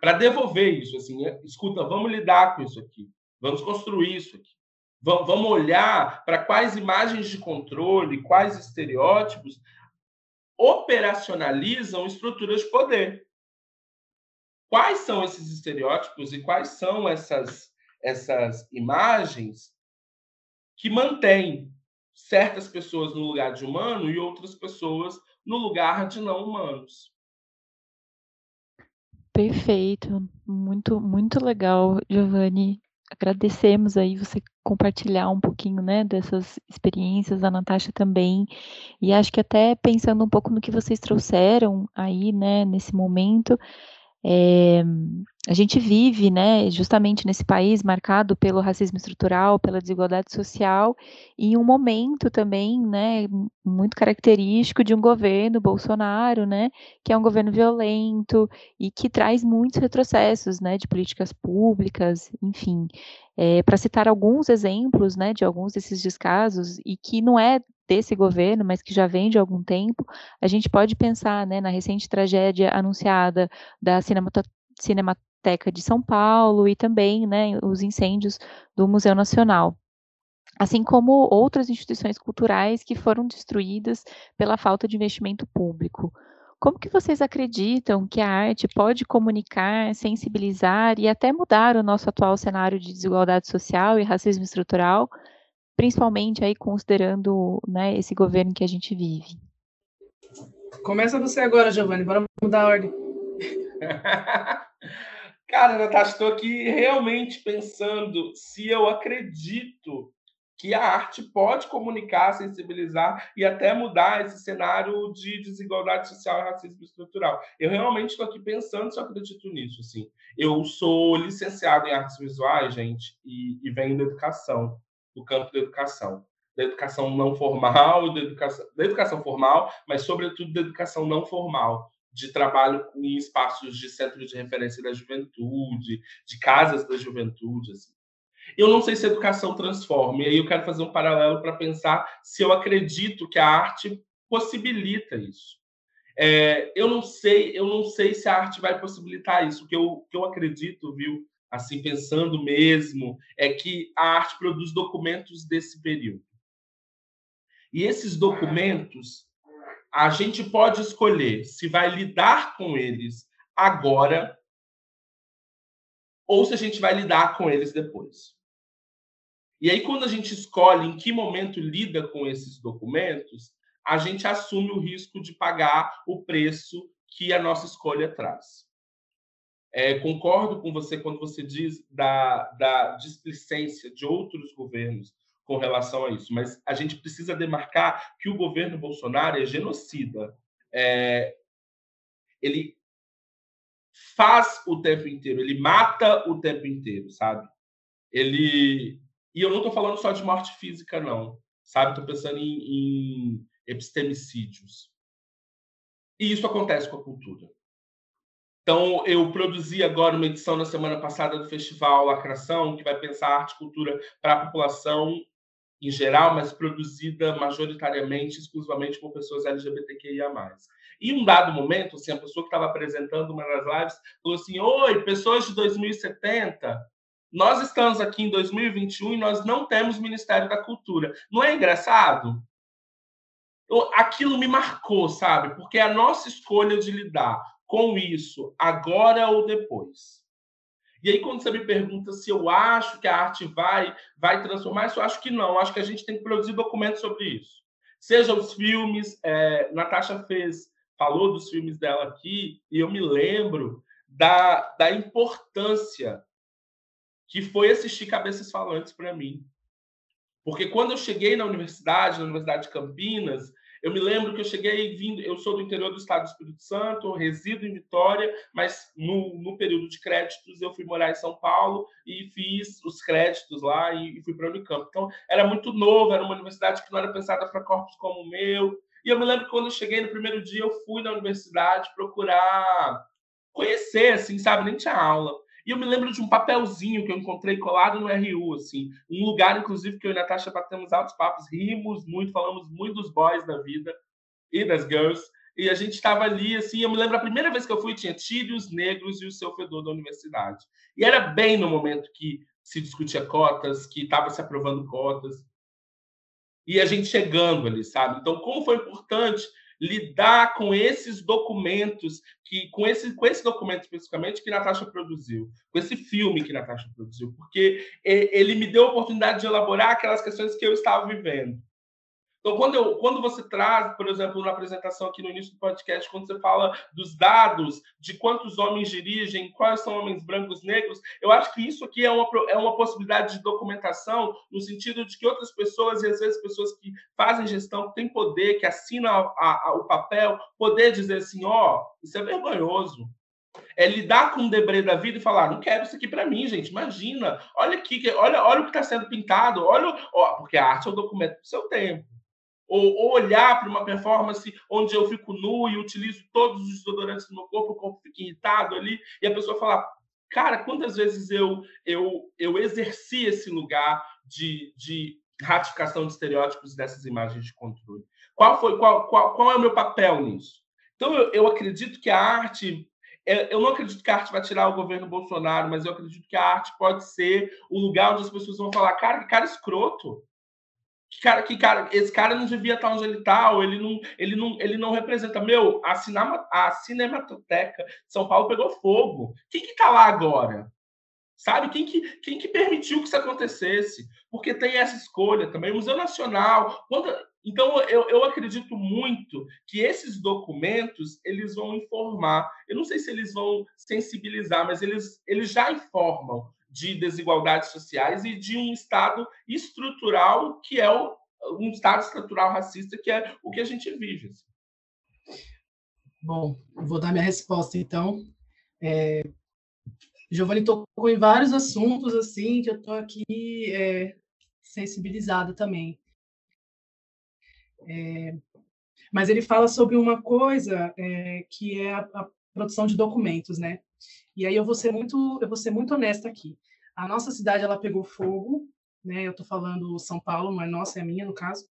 Para devolver isso, assim, é, escuta, vamos lidar com isso aqui, vamos construir isso aqui. Vamos olhar para quais imagens de controle, quais estereótipos operacionalizam estruturas de poder. Quais são esses estereótipos e quais são essas, essas imagens que mantêm certas pessoas no lugar de humano e outras pessoas no lugar de não humanos.
Perfeito, muito muito legal, Giovanni. Agradecemos aí você compartilhar um pouquinho, né, dessas experiências, a Natasha também. E acho que até pensando um pouco no que vocês trouxeram aí, né, nesse momento, é, a gente vive, né, justamente nesse país marcado pelo racismo estrutural, pela desigualdade social, e um momento também, né, muito característico de um governo Bolsonaro, né, que é um governo violento e que traz muitos retrocessos, né, de políticas públicas, enfim, é, para citar alguns exemplos, né, de alguns desses descasos e que não é desse governo, mas que já vem de algum tempo, a gente pode pensar né, na recente tragédia anunciada da Cinemateca de São Paulo e também né, os incêndios do Museu Nacional assim como outras instituições culturais que foram destruídas pela falta de investimento público. Como que vocês acreditam que a arte pode comunicar, sensibilizar e até mudar o nosso atual cenário de desigualdade social e racismo estrutural principalmente aí considerando né, esse governo que a gente vive.
Começa você agora, Giovanni, bora mudar a ordem.
Cara, Natasha, estou aqui realmente pensando se eu acredito que a arte pode comunicar, sensibilizar e até mudar esse cenário de desigualdade social e racismo estrutural. Eu realmente estou aqui pensando se eu acredito nisso. Assim. Eu sou licenciado em artes visuais, gente, e, e venho da educação do campo da educação. Da educação não formal, da educação, da educação formal, mas, sobretudo, da educação não formal, de trabalho em espaços de centro de referência da juventude, de casas da juventude. Assim. Eu não sei se a educação transforma, e aí eu quero fazer um paralelo para pensar se eu acredito que a arte possibilita isso. É, eu não sei, eu não sei se a arte vai possibilitar isso. O que eu, que eu acredito, viu, assim pensando mesmo, é que a arte produz documentos desse período. E esses documentos a gente pode escolher se vai lidar com eles agora ou se a gente vai lidar com eles depois. E aí, quando a gente escolhe em que momento lida com esses documentos, a gente assume o risco de pagar o preço que a nossa escolha traz. É, concordo com você quando você diz da, da displicência de outros governos com relação a isso, mas a gente precisa demarcar que o governo Bolsonaro é genocida. É, ele faz o tempo inteiro, ele mata o tempo inteiro, sabe? Ele e eu não estou falando só de morte física, não, sabe? Estou pensando em, em epistemicídios. E isso acontece com a cultura. Então, eu produzi agora uma edição na semana passada do Festival Lacração, que vai pensar arte e cultura para a população em geral, mas produzida majoritariamente, exclusivamente por pessoas LGBTQIA+. E um dado momento, assim, a pessoa que estava apresentando uma das lives falou assim, Oi, pessoas de 2070, nós estamos aqui em 2021 e nós não temos Ministério da Cultura. Não é engraçado? Aquilo me marcou, sabe? Porque é a nossa escolha de lidar com isso agora ou depois. E aí, quando você me pergunta se eu acho que a arte vai, vai transformar isso, eu acho que não. Acho que a gente tem que produzir documentos sobre isso. Seja os filmes, é, Natasha fez, falou dos filmes dela aqui, e eu me lembro da, da importância que foi assistir Cabeças Falantes para mim. Porque quando eu cheguei na universidade, na Universidade de Campinas, eu me lembro que eu cheguei vindo, eu sou do interior do estado do Espírito Santo, resido em Vitória, mas no, no período de créditos eu fui morar em São Paulo e fiz os créditos lá e, e fui para a Unicamp. Então era muito novo, era uma universidade que não era pensada para corpos como o meu. E eu me lembro que quando eu cheguei no primeiro dia, eu fui na universidade procurar conhecer, assim, sabe? Nem tinha aula. E eu me lembro de um papelzinho que eu encontrei colado no RU, assim, um lugar, inclusive, que eu e a Natasha batemos altos papos, rimos muito, falamos muito dos boys da vida e das girls. E a gente estava ali, assim, eu me lembro a primeira vez que eu fui, tinha Tírios Negros e o Seu Fedor da universidade. E era bem no momento que se discutia cotas, que estava se aprovando cotas. E a gente chegando ali, sabe? Então, como foi importante lidar com esses documentos, que com esse, com esse documento especificamente que Natasha produziu, com esse filme que Natasha produziu, porque ele me deu a oportunidade de elaborar aquelas questões que eu estava vivendo. Então, quando, eu, quando você traz, por exemplo, na apresentação aqui no início do podcast, quando você fala dos dados, de quantos homens dirigem, quais são homens brancos, negros, eu acho que isso aqui é uma, é uma possibilidade de documentação, no sentido de que outras pessoas, e às vezes pessoas que fazem gestão, que têm poder, que assinam a, a, a, o papel, poder dizer assim: ó, oh, isso é vergonhoso. É lidar com o debré da vida e falar, não quero isso aqui para mim, gente. Imagina, olha aqui, olha, olha o que está sendo pintado, olha, ó, porque a arte é o documento do seu tempo ou, olhar para uma performance onde eu fico nu e utilizo todos os desodorantes do meu corpo, o corpo fica irritado ali, e a pessoa falar, cara, quantas vezes eu eu, eu exerci esse lugar de, de ratificação de estereótipos dessas imagens de controle? Qual foi qual, qual, qual é o meu papel nisso? Então eu, eu acredito que a arte é, eu não acredito que a arte vai tirar o governo Bolsonaro, mas eu acredito que a arte pode ser o lugar onde as pessoas vão falar, cara, que cara escroto que cara, que cara, esse cara não devia estar onde ele está, ele não, ele não, ele não representa. Meu, a, cinema, a Cinemateca de São Paulo pegou fogo. Quem que está lá agora? Sabe? Quem que, quem que permitiu que isso acontecesse? Porque tem essa escolha também. O Museu Nacional. Quando... Então, eu, eu acredito muito que esses documentos eles vão informar. Eu não sei se eles vão sensibilizar, mas eles, eles já informam de desigualdades sociais e de um Estado estrutural que é o, um Estado estrutural racista que é o que a gente vive. Assim.
Bom, vou dar minha resposta então. É, Giovanni tocou em vários assuntos assim que eu estou aqui é, sensibilizada também. É, mas ele fala sobre uma coisa é, que é a, a, produção de documentos, né? E aí eu vou ser muito, eu vou ser muito honesta aqui. A nossa cidade ela pegou fogo, né? Eu estou falando São Paulo, mas nossa é minha no caso,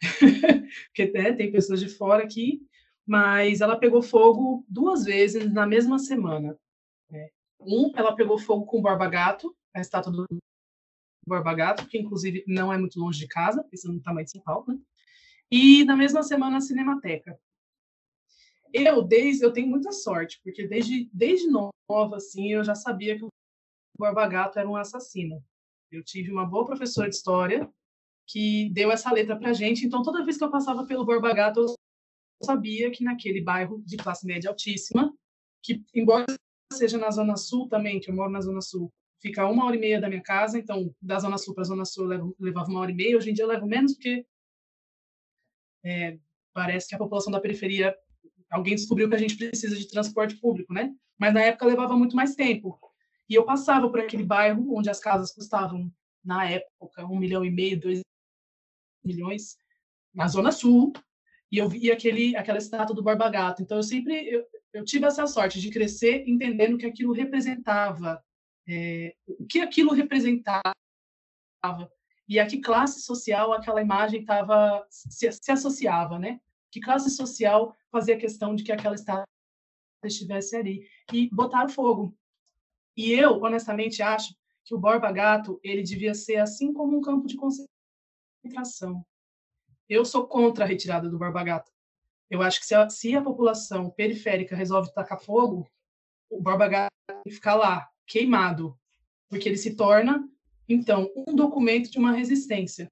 porque né, tem pessoas de fora aqui. Mas ela pegou fogo duas vezes na mesma semana. Né? Um, ela pegou fogo com o Borba Gato, a estátua do Borba Gato, que inclusive não é muito longe de casa, pensando no tamanho de São Paulo, né? E na mesma semana a Cinemateca. Eu desde eu tenho muita sorte, porque desde desde nova assim, eu já sabia que o Borba Gato era um assassino. Eu tive uma boa professora de história que deu essa letra pra gente, então toda vez que eu passava pelo Borba Gato, eu sabia que naquele bairro de classe média altíssima, que embora seja na zona sul também, que eu moro na zona sul, fica uma hora e meia da minha casa, então da zona sul para a zona sul eu levo, levava uma hora e meia, hoje em dia eu levo menos porque é, parece que a população da periferia alguém descobriu que a gente precisa de transporte público, né? Mas na época levava muito mais tempo. E eu passava por aquele bairro onde as casas custavam, na época, um milhão e meio, dois milhões, na Zona Sul, e eu via aquele, aquela estátua do Borba Gato. Então, eu sempre eu, eu tive essa sorte de crescer entendendo que aquilo representava, é, o que aquilo representava, e a que classe social aquela imagem tava, se, se associava, né? Que classe social fazia questão de que aquela estátua estivesse ali. E botaram fogo. E eu, honestamente, acho que o Borba Gato ele devia ser assim como um campo de concentração. Eu sou contra a retirada do Borba Gato. Eu acho que se a, se a população periférica resolve tacar fogo, o Borba Gato ficar lá, queimado, porque ele se torna, então, um documento de uma resistência.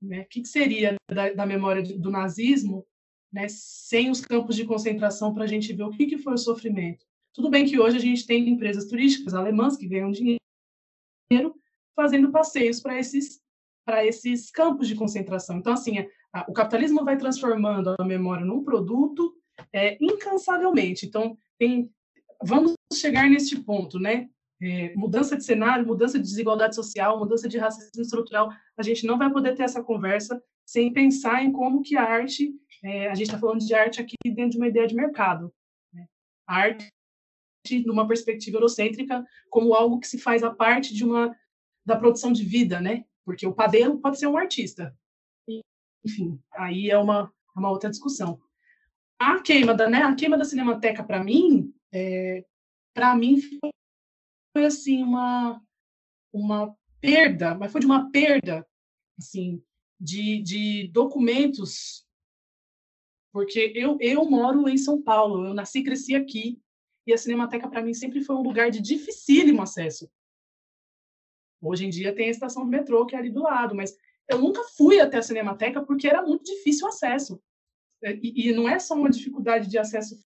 Né? O que, que seria da, da memória do nazismo né, sem os campos de concentração para a gente ver o que, que foi o sofrimento. Tudo bem que hoje a gente tem empresas turísticas alemãs que ganham dinheiro fazendo passeios para esses para esses campos de concentração. Então, assim, a, o capitalismo vai transformando a memória num produto é, incansavelmente. Então, tem, vamos chegar neste ponto, né? É, mudança de cenário, mudança de desigualdade social, mudança de racismo estrutural. A gente não vai poder ter essa conversa sem pensar em como que a arte é, a gente está falando de arte aqui dentro de uma ideia de mercado. Né? A arte, numa perspectiva eurocêntrica, como algo que se faz a parte de uma da produção de vida, né? Porque o padeiro pode ser um artista. Enfim, aí é uma, é uma outra discussão. A queima da, né, a queima da Cinemateca, para mim, é, para mim foi, foi assim uma uma perda, mas foi de uma perda assim de, de documentos porque eu, eu moro em São Paulo, eu nasci e cresci aqui, e a Cinemateca para mim sempre foi um lugar de dificílimo acesso. Hoje em dia tem a estação do metrô que é ali do lado, mas eu nunca fui até a Cinemateca porque era muito difícil o acesso. É, e, e não é só uma dificuldade de acesso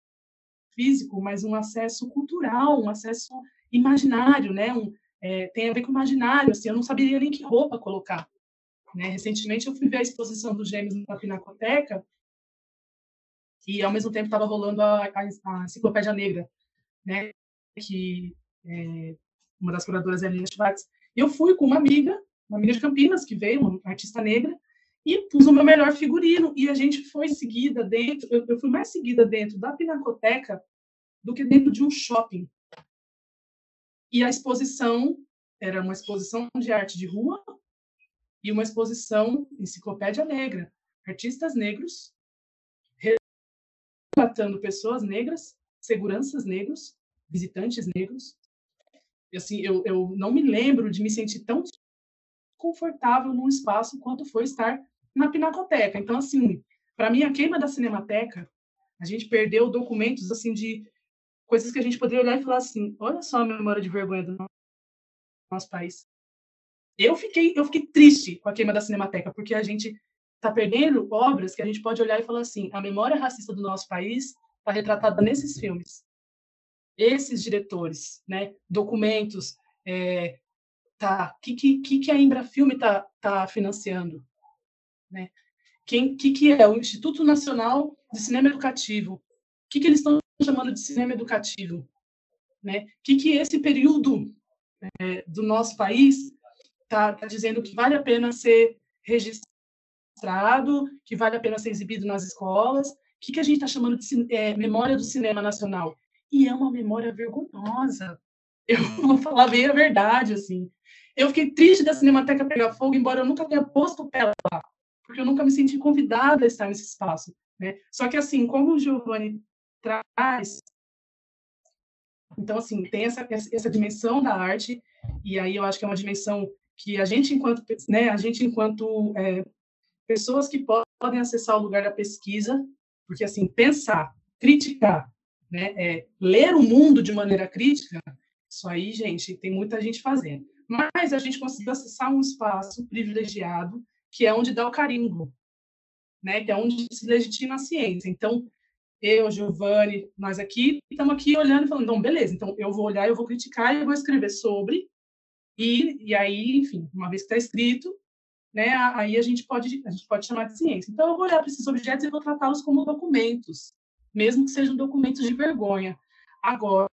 físico, mas um acesso cultural, um acesso imaginário, né? Um, é, tem a ver com imaginário, assim, eu não saberia nem que roupa colocar. Né? Recentemente eu fui ver a exposição dos Gêmeos na Pinacoteca e ao mesmo tempo estava rolando a, a, a, Enciclopédia Negra, né? Que é, uma das curadoras é a Lina Schwartz. Eu fui com uma amiga, uma amiga de Campinas, que veio, uma artista negra, e pus o meu melhor figurino. E a gente foi seguida dentro, eu, eu fui mais seguida dentro da Pinacoteca do que dentro de um shopping. E a exposição era uma exposição de arte de rua e uma exposição Enciclopédia Negra, artistas negros tratando pessoas negras, seguranças negros, visitantes negros. E, assim, eu, eu não me lembro de me sentir tão confortável num espaço quanto foi estar na Pinacoteca. Então, assim, para mim, a queima da Cinemateca, a gente perdeu documentos, assim, de coisas que a gente poderia olhar e falar assim, olha só a memória de vergonha do nosso país. Eu fiquei, eu fiquei triste com a queima da Cinemateca, porque a gente está perdendo obras que a gente pode olhar e falar assim: a memória racista do nosso país está retratada nesses filmes. Esses diretores, né, documentos, é, tá, que que que a Embra Filme está tá financiando, né? Quem que que é o Instituto Nacional de Cinema Educativo? O que que eles estão chamando de cinema educativo, né? Que que esse período é, do nosso país está tá dizendo que vale a pena ser registrado que vale a pena ser exibido nas escolas. O que, que a gente está chamando de é, memória do cinema nacional? E é uma memória vergonhosa. Eu vou falar bem a verdade, assim. Eu fiquei triste da Cinemateca pegar fogo, embora eu nunca tenha posto pé lá, porque eu nunca me senti convidada a estar nesse espaço. Né? Só que, assim, como o Giovanni traz... Então, assim, tem essa, essa dimensão da arte, e aí eu acho que é uma dimensão que a gente, enquanto, né, a gente, enquanto é, pessoas que podem acessar o lugar da pesquisa, porque assim, pensar criticar, né? É, ler o mundo de maneira crítica, isso aí, gente, tem muita gente fazendo. Mas a gente conseguiu acessar um espaço privilegiado, que é onde dá o carimbo, né? Que é onde se legitima a ciência. Então, eu, Giovanni, nós aqui estamos aqui olhando e falando, não, beleza, então eu vou olhar, eu vou criticar, eu vou escrever sobre, e, e aí, enfim, uma vez que está escrito, né, aí a gente pode a gente pode chamar de ciência. Então eu vou olhar para esses objetos e vou tratá-los como documentos, mesmo que sejam documentos de vergonha. Agora,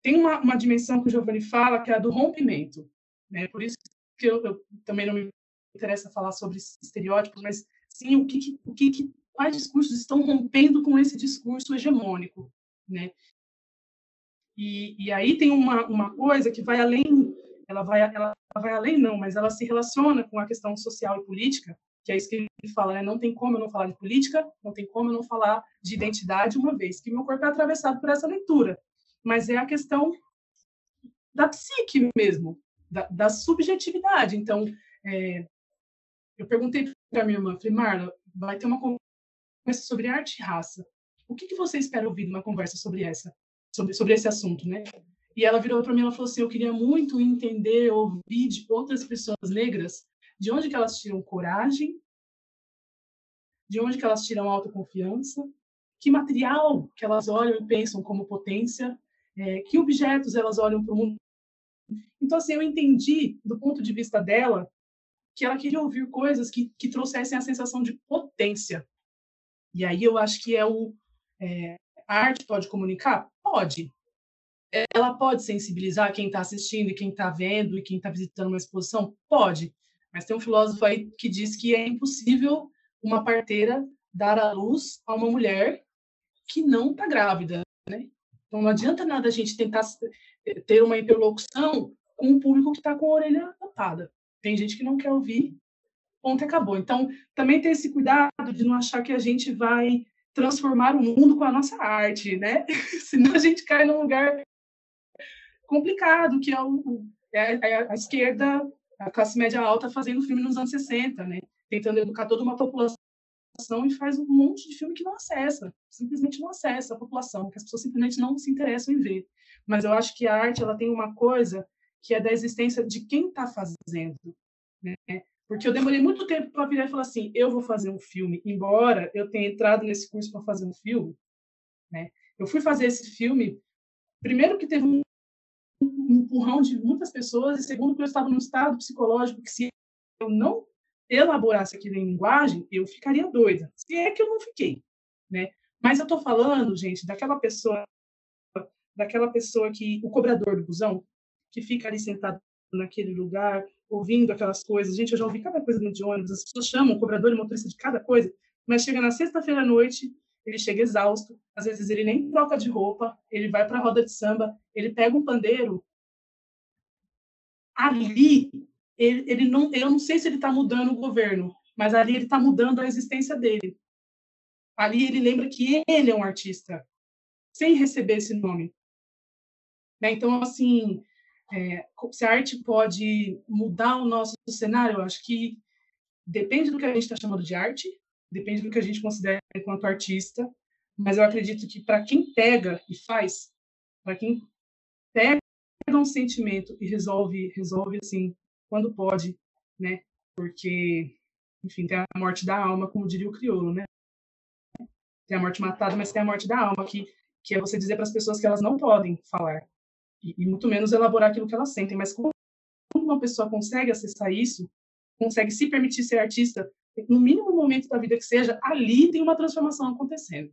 tem uma, uma dimensão que o Giovanni fala que é a do rompimento, né? Por isso que eu, eu também não me interessa falar sobre estereótipos, mas sim o que, o que, quais discursos estão rompendo com esse discurso hegemônico, né? E, e aí tem uma, uma coisa que vai além ela vai, ela vai além, não, mas ela se relaciona com a questão social e política, que é isso que ele fala, né? Não tem como eu não falar de política, não tem como eu não falar de identidade, uma vez que meu corpo é atravessado por essa leitura. Mas é a questão da psique mesmo, da, da subjetividade. Então, é, eu perguntei para minha irmã, falei, Marla, vai ter uma conversa sobre arte e raça. O que, que você espera ouvir numa conversa sobre essa, sobre, sobre esse assunto, né? E ela virou para mim e falou assim: Eu queria muito entender, ouvir de outras pessoas negras de onde que elas tiram coragem, de onde que elas tiram autoconfiança, que material que elas olham e pensam como potência, é, que objetos elas olham para o mundo. Então, assim, eu entendi, do ponto de vista dela, que ela queria ouvir coisas que, que trouxessem a sensação de potência. E aí eu acho que é o. É, a arte pode comunicar? Pode ela pode sensibilizar quem está assistindo e quem está vendo e quem está visitando uma exposição? Pode. Mas tem um filósofo aí que diz que é impossível uma parteira dar à luz a uma mulher que não está grávida, né? Então não adianta nada a gente tentar ter uma interlocução com um público que está com a orelha tapada. Tem gente que não quer ouvir, ponto acabou. Então também ter esse cuidado de não achar que a gente vai transformar o mundo com a nossa arte, né? Senão a gente cai num lugar complicado, que é, o, é, é a esquerda, a classe média alta fazendo filme nos anos 60, né? Tentando educar toda uma população e faz um monte de filme que não acessa, simplesmente não acessa a população, que as pessoas simplesmente não se interessam em ver. Mas eu acho que a arte ela tem uma coisa que é da existência de quem está fazendo, né? Porque eu demorei muito tempo para virar e falar assim, eu vou fazer um filme, embora eu tenha entrado nesse curso para fazer um filme, né? Eu fui fazer esse filme primeiro que teve um um empurrão de muitas pessoas, e segundo, que eu estava num estado psicológico que, se eu não elaborasse aquilo em linguagem, eu ficaria doida. Se é que eu não fiquei, né? Mas eu estou falando, gente, daquela pessoa, daquela pessoa que, o cobrador do busão, que fica ali sentado naquele lugar, ouvindo aquelas coisas. Gente, eu já ouvi cada coisa dentro de ônibus, as pessoas chamam o cobrador e motorista de cada coisa, mas chega na sexta-feira à noite, ele chega exausto, às vezes ele nem troca de roupa, ele vai para a roda de samba, ele pega um pandeiro. Ali, ele, ele não, eu não sei se ele está mudando o governo, mas ali ele está mudando a existência dele. Ali ele lembra que ele é um artista, sem receber esse nome. Né? Então, assim, é, se a arte pode mudar o nosso cenário, eu acho que depende do que a gente está chamando de arte, depende do que a gente considera enquanto artista, mas eu acredito que para quem pega e faz, para quem pega um sentimento e resolve, resolve assim, quando pode, né? Porque, enfim, tem a morte da alma, como diria o crioulo, né? Tem a morte matada, mas tem a morte da alma, que, que é você dizer para as pessoas que elas não podem falar, e, e muito menos elaborar aquilo que elas sentem. Mas quando uma pessoa consegue acessar isso, consegue se permitir ser artista no mínimo momento da vida que seja, ali tem uma transformação acontecendo.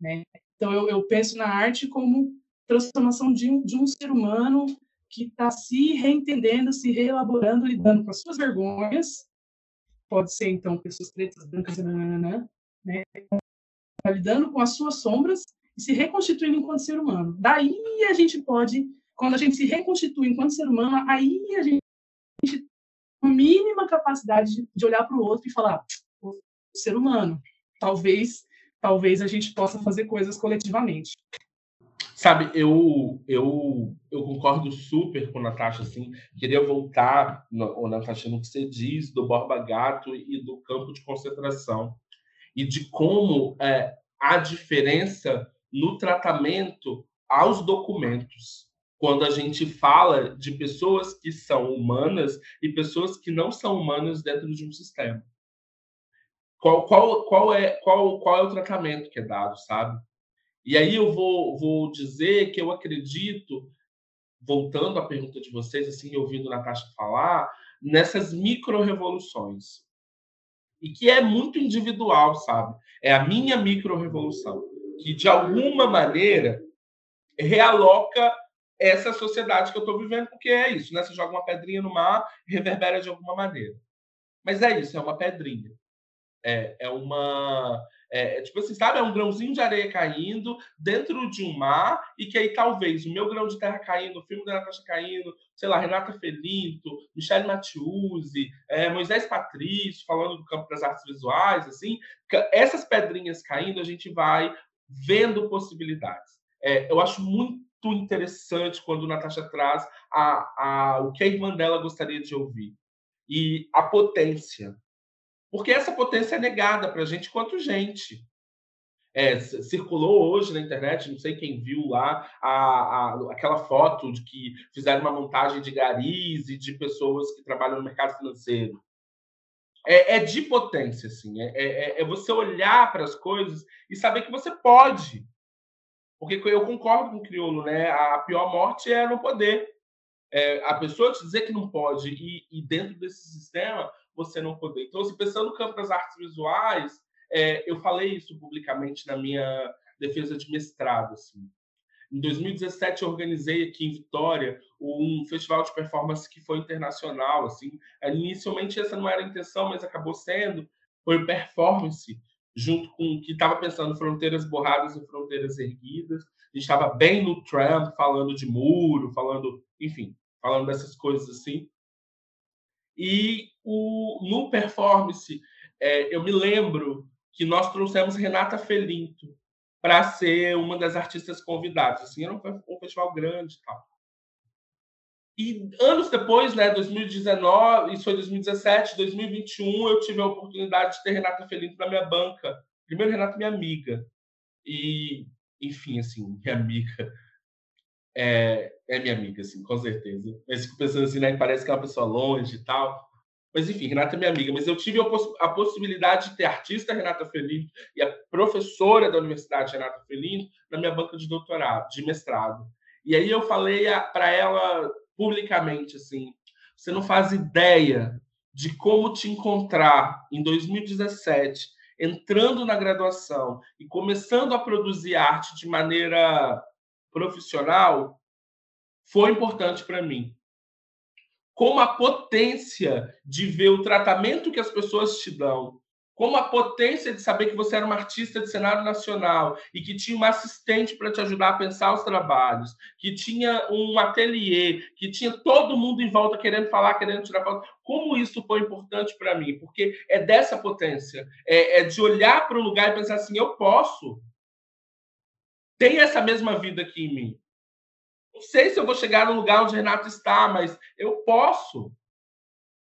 Né? Então, eu, eu penso na arte como transformação de um, de um ser humano que está se reentendendo, se reelaborando, lidando com as suas vergonhas. Pode ser, então, pessoas pretas, brancas, nananana, né? Tá lidando com as suas sombras e se reconstituindo enquanto ser humano. Daí a gente pode, quando a gente se reconstitui enquanto ser humano, aí a gente mínima capacidade de olhar para o outro e falar, o ser humano, talvez, talvez a gente possa fazer coisas coletivamente.
Sabe, eu, eu, eu concordo super com a Natasha, assim, queria voltar, no, Natasha, no que você diz do Borba Gato e do campo de concentração, e de como é, há diferença no tratamento aos documentos. Quando a gente fala de pessoas que são humanas e pessoas que não são humanas dentro de um sistema. Qual, qual, qual, é, qual, qual é o tratamento que é dado, sabe? E aí eu vou, vou dizer que eu acredito, voltando à pergunta de vocês, assim, ouvindo Natasha falar, nessas micro-revoluções. E que é muito individual, sabe? É a minha micro-revolução. Que, de alguma maneira, realoca essa sociedade que eu estou vivendo, porque é isso, né? Você joga uma pedrinha no mar, reverbera de alguma maneira. Mas é isso, é uma pedrinha. É, é uma. É, é, tipo assim, sabe? É um grãozinho de areia caindo dentro de um mar, e que aí talvez o meu grão de terra caindo, o filme da Natasha caindo, sei lá, Renata Felinto, Michelle Mattiuzzi, é, Moisés Patrício, falando do campo das artes visuais, assim, essas pedrinhas caindo, a gente vai vendo possibilidades. É, eu acho muito interessante quando Natasha traz a, a, o que a irmã dela gostaria de ouvir e a potência. Porque essa potência é negada para a gente quanto gente. É, circulou hoje na internet, não sei quem viu lá, a, a, aquela foto de que fizeram uma montagem de garis e de pessoas que trabalham no mercado financeiro. É, é de potência, assim. É, é, é você olhar para as coisas e saber que você pode. Porque eu concordo com o Criolo, né? A pior morte é no poder. É, a pessoa te dizer que não pode e, e, dentro desse sistema você não poder. Então, se pensando no campo das artes visuais, é, eu falei isso publicamente na minha defesa de mestrado. Assim. Em 2017, eu organizei aqui em Vitória um festival de performance que foi internacional. Assim. Inicialmente, essa não era a intenção, mas acabou sendo. Foi Performance, junto com que estava pensando fronteiras borradas e fronteiras erguidas. A gente estava bem no Trump, falando de muro, falando, enfim, falando dessas coisas assim. E o, no performance, é, eu me lembro que nós trouxemos Renata Felinto para ser uma das artistas convidadas. Assim, era um, um festival grande e tal. E anos depois, né, 2019, isso foi 2017, 2021, eu tive a oportunidade de ter Renata Felinto na minha banca. Primeiro, Renata, minha amiga. E, enfim, assim, minha amiga. É, é minha amiga, assim, com certeza. Mas fico pensando assim, né, parece que é uma pessoa longe e tal. Mas, enfim, Renata é minha amiga. Mas eu tive a, poss a possibilidade de ter a artista Renata Felinto e a professora da Universidade Renata Felinto na minha banca de doutorado, de mestrado. E aí eu falei para ela publicamente assim. Você não faz ideia de como te encontrar em 2017, entrando na graduação e começando a produzir arte de maneira profissional, foi importante para mim. Como a potência de ver o tratamento que as pessoas te dão, como a potência de saber que você era uma artista de cenário nacional e que tinha uma assistente para te ajudar a pensar os trabalhos, que tinha um ateliê, que tinha todo mundo em volta querendo falar, querendo tirar foto. Como isso foi importante para mim? Porque é dessa potência, é, é de olhar para o lugar e pensar assim: eu posso. Tem essa mesma vida aqui em mim. Não sei se eu vou chegar no lugar onde Renato está, mas eu posso.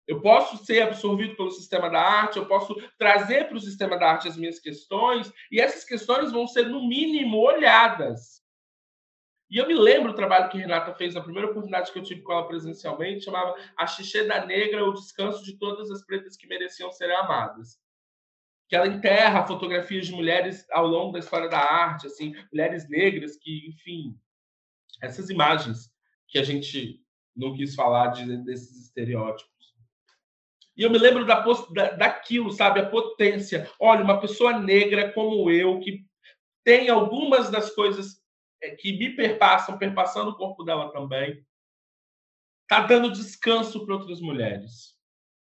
Eu posso ser absorvido pelo sistema da arte, eu posso trazer para o sistema da arte as minhas questões, e essas questões vão ser, no mínimo, olhadas. E eu me lembro do trabalho que Renata fez na primeira oportunidade que eu tive com ela presencialmente, chamava A Xixê da Negra, o descanso de todas as pretas que mereciam ser amadas. Que ela enterra fotografias de mulheres ao longo da história da arte, assim, mulheres negras que, enfim, essas imagens que a gente não quis falar de, desses estereótipos. E eu me lembro da, da, daquilo, sabe? A potência. Olha, uma pessoa negra como eu, que tem algumas das coisas é, que me perpassam, perpassando o corpo dela também, tá dando descanso para outras mulheres.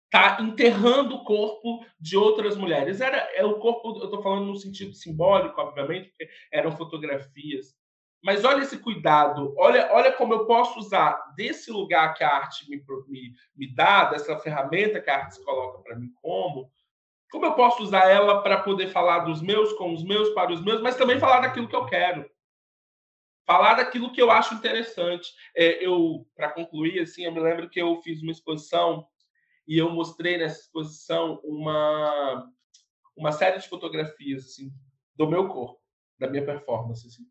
Tá enterrando o corpo de outras mulheres. Era é o corpo, eu estou falando no sentido simbólico, obviamente, porque eram fotografias. Mas olha esse cuidado, olha, olha como eu posso usar desse lugar que a arte me, me, me dá, dessa ferramenta que a arte se coloca para mim como, como eu posso usar ela para poder falar dos meus com os meus, para os meus, mas também falar daquilo que eu quero. Falar daquilo que eu acho interessante. É, eu, para concluir, assim, eu me lembro que eu fiz uma exposição e eu mostrei nessa exposição uma, uma série de fotografias assim, do meu corpo, da minha performance. Assim.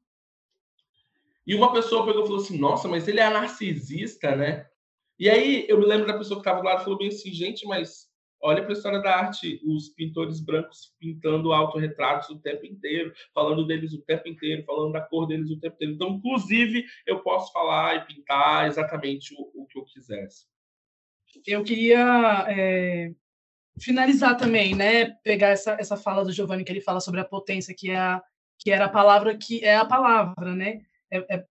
E uma pessoa pegou e falou assim: Nossa, mas ele é narcisista, né? E aí eu me lembro da pessoa que estava do lado e falou bem assim: Gente, mas olha para a história da arte, os pintores brancos pintando autorretratos o tempo inteiro, falando deles o tempo inteiro, falando da cor deles o tempo inteiro. Então, inclusive, eu posso falar e pintar exatamente o, o que eu quisesse.
Eu queria é, finalizar também, né? Pegar essa, essa fala do Giovanni que ele fala sobre a potência que é a, que era a palavra que é a palavra, né? É, é...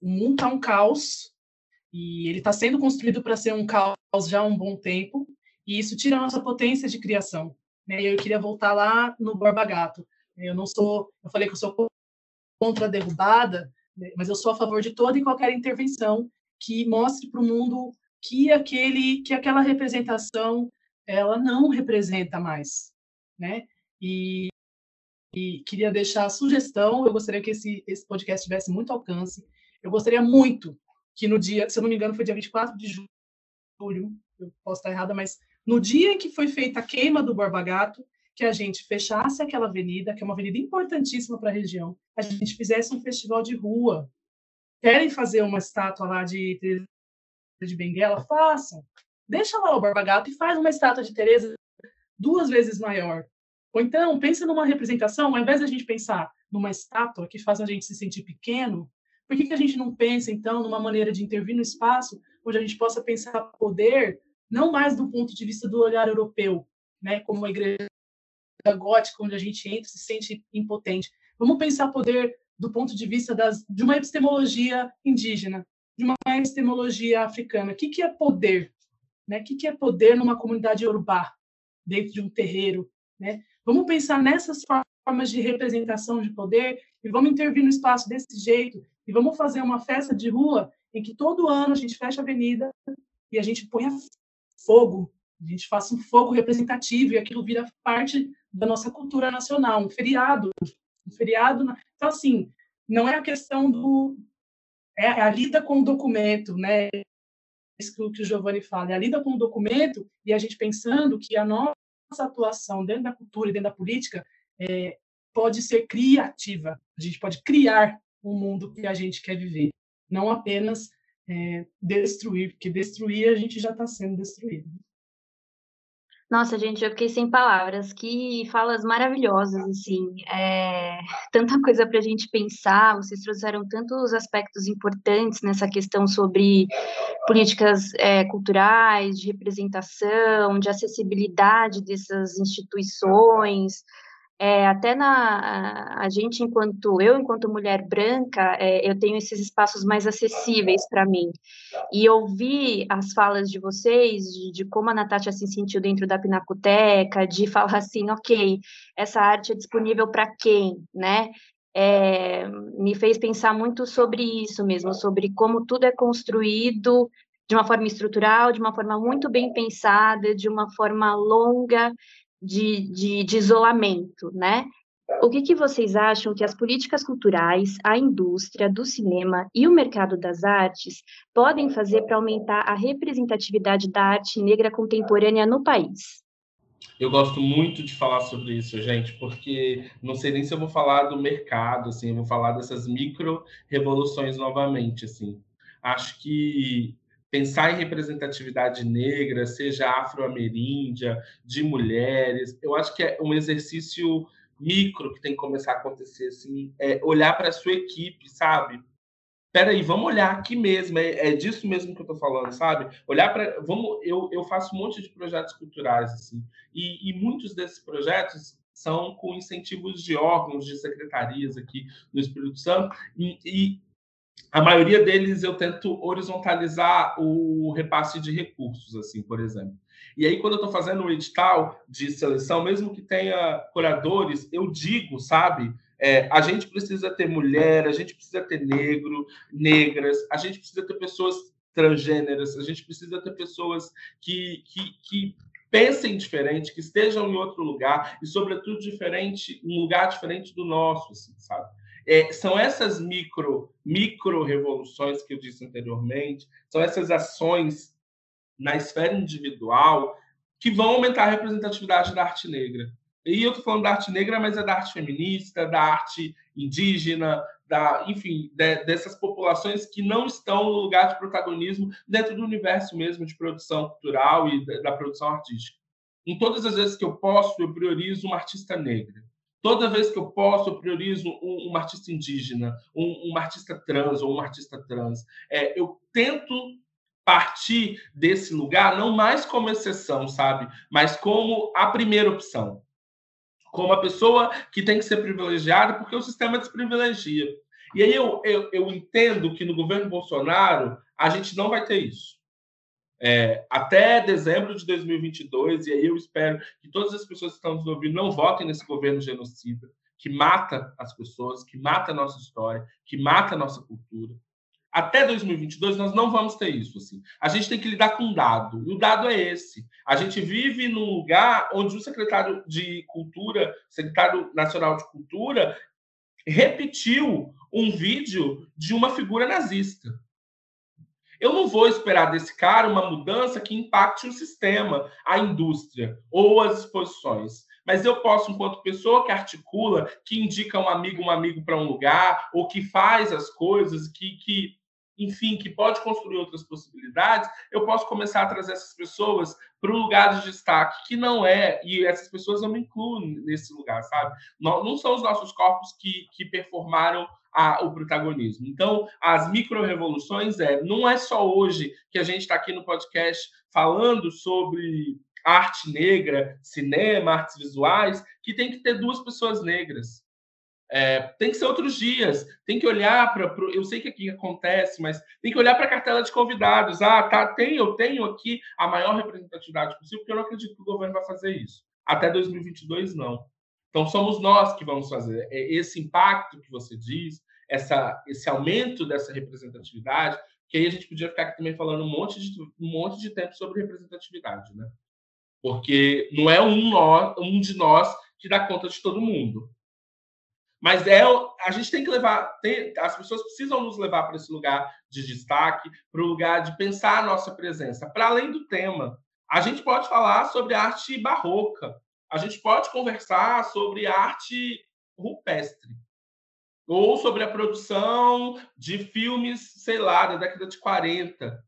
O mundo está um caos e ele está sendo construído para ser um caos já há um bom tempo e isso tira a nossa potência de criação. Né? Eu queria voltar lá no Borba Gato. Eu não sou, eu falei que eu sou contra a derrubada, né? mas eu sou a favor de toda e qualquer intervenção que mostre para o mundo que aquele, que aquela representação ela não representa mais, né? E, e queria deixar a sugestão, eu gostaria que esse, esse podcast tivesse muito alcance. Eu gostaria muito que no dia, se eu não me engano, foi dia 24 de julho, eu posso estar errada, mas no dia em que foi feita a queima do Borba Gato, que a gente fechasse aquela avenida, que é uma avenida importantíssima para a região, a gente fizesse um festival de rua. Querem fazer uma estátua lá de Teresa de Benguela? Façam. Deixa lá o Borba Gato e faz uma estátua de Teresa duas vezes maior. Ou então, pensa numa representação, ao invés de a gente pensar numa estátua que faz a gente se sentir pequeno, por que, que a gente não pensa, então, numa maneira de intervir no espaço onde a gente possa pensar poder não mais do ponto de vista do olhar europeu, né, como uma igreja gótica onde a gente entra e se sente impotente. Vamos pensar poder do ponto de vista das, de uma epistemologia indígena, de uma epistemologia africana. O que, que é poder? Né? O que, que é poder numa comunidade urbana, dentro de um terreiro? Né? Vamos pensar nessas formas de representação de poder e vamos intervir no espaço desse jeito e vamos fazer uma festa de rua em que todo ano a gente fecha a avenida e a gente põe fogo, a gente faça um fogo representativo e aquilo vira parte da nossa cultura nacional, um feriado, um feriado. Então assim, não é a questão do é a lida com o documento, né? Isso que o Giovanni fala, é a lida com o documento e a gente pensando que a nossa atuação dentro da cultura e dentro da política é, pode ser criativa. A gente pode criar um mundo que a gente quer viver, não apenas é, destruir, porque destruir a gente já está sendo destruído.
Nossa, gente, eu fiquei sem palavras. Que falas maravilhosas, assim. É, tanta coisa para a gente pensar. Vocês trouxeram tantos aspectos importantes nessa questão sobre políticas é, culturais, de representação, de acessibilidade dessas instituições. É, até na a gente enquanto eu enquanto mulher branca é, eu tenho esses espaços mais acessíveis para mim. E ouvir as falas de vocês de, de, como a Natasha se sentiu dentro da pinacoteca de falar assim ok essa arte é disponível para quem né? É, me fez pensar muito sobre isso mesmo sobre como tudo é construído de uma forma estrutural de uma forma muito bem pensada de uma forma longa de, de, de isolamento, né? O que, que, vocês acham que as políticas culturais, a indústria do cinema e o mercado das artes podem fazer para aumentar a representatividade da arte negra contemporânea no país?
Eu gosto muito de falar sobre isso, gente, porque não sei nem se eu vou falar do mercado, assim, eu vou falar dessas micro revoluções novamente, assim. Acho que pensar em representatividade negra, seja afro-ameríndia, de mulheres, eu acho que é um exercício micro que tem que começar a acontecer, assim, é olhar para a sua equipe, sabe? Peraí, vamos olhar aqui mesmo, é, é disso mesmo que eu estou falando, sabe? Olhar para, vamos, eu, eu faço um monte de projetos culturais, assim, e, e muitos desses projetos são com incentivos de órgãos, de secretarias aqui no Espírito Santo, e, e a maioria deles eu tento horizontalizar o repasse de recursos, assim, por exemplo. E aí, quando eu estou fazendo um edital de seleção, mesmo que tenha curadores, eu digo, sabe? É, a gente precisa ter mulher, a gente precisa ter negro, negras, a gente precisa ter pessoas transgêneras, a gente precisa ter pessoas que, que, que pensem diferente, que estejam em outro lugar e, sobretudo, diferente, um lugar diferente do nosso, assim, sabe? É, são essas micro, micro revoluções que eu disse anteriormente, são essas ações na esfera individual que vão aumentar a representatividade da arte negra. E eu estou falando da arte negra, mas é da arte feminista, da arte indígena, da, enfim, de, dessas populações que não estão no lugar de protagonismo dentro do universo mesmo de produção cultural e da, da produção artística. Em todas as vezes que eu posso, eu priorizo uma artista negra. Toda vez que eu posso, eu priorizo um, um artista indígena, um, um, artista trans ou uma artista trans. É, eu tento partir desse lugar não mais como exceção, sabe? Mas como a primeira opção. Como a pessoa que tem que ser privilegiada porque o sistema desprivilegia. E aí eu, eu, eu entendo que no governo Bolsonaro a gente não vai ter isso. É, até dezembro de 2022, e aí eu espero que todas as pessoas que estão nos ouvindo não votem nesse governo genocida, que mata as pessoas, que mata a nossa história, que mata a nossa cultura. Até 2022 nós não vamos ter isso. Assim. A gente tem que lidar com um dado, e o dado é esse. A gente vive num lugar onde o secretário de Cultura, secretário nacional de Cultura, repetiu um vídeo de uma figura nazista. Eu não vou esperar desse cara uma mudança que impacte o sistema, a indústria ou as exposições. Mas eu posso, enquanto pessoa que articula, que indica um amigo, um amigo para um lugar, ou que faz as coisas, que, que enfim, que pode construir outras possibilidades, eu posso começar a trazer essas pessoas para um lugar de destaque que não é, e essas pessoas eu me incluo nesse lugar, sabe? Não, não são os nossos corpos que, que performaram a, o protagonismo. Então, as micro-revoluções é, não é só hoje que a gente está aqui no podcast falando sobre arte negra, cinema, artes visuais, que tem que ter duas pessoas negras. É, tem que ser outros dias, tem que olhar para. Eu sei que aqui acontece, mas tem que olhar para a cartela de convidados. Ah, tá, tem, eu tenho aqui a maior representatividade possível, porque eu não acredito que o governo vai fazer isso. Até 2022, não. Então, somos nós que vamos fazer. É esse impacto que você diz, essa, esse aumento dessa representatividade, que aí a gente podia ficar aqui também falando um monte de, um monte de tempo sobre representatividade, né? Porque não é um, nós, um de nós que dá conta de todo mundo. Mas é, a gente tem que levar, tem, as pessoas precisam nos levar para esse lugar de destaque, para o lugar de pensar a nossa presença, para além do tema. A gente pode falar sobre arte barroca, a gente pode conversar sobre arte rupestre, ou sobre a produção de filmes, sei lá, da década de 40.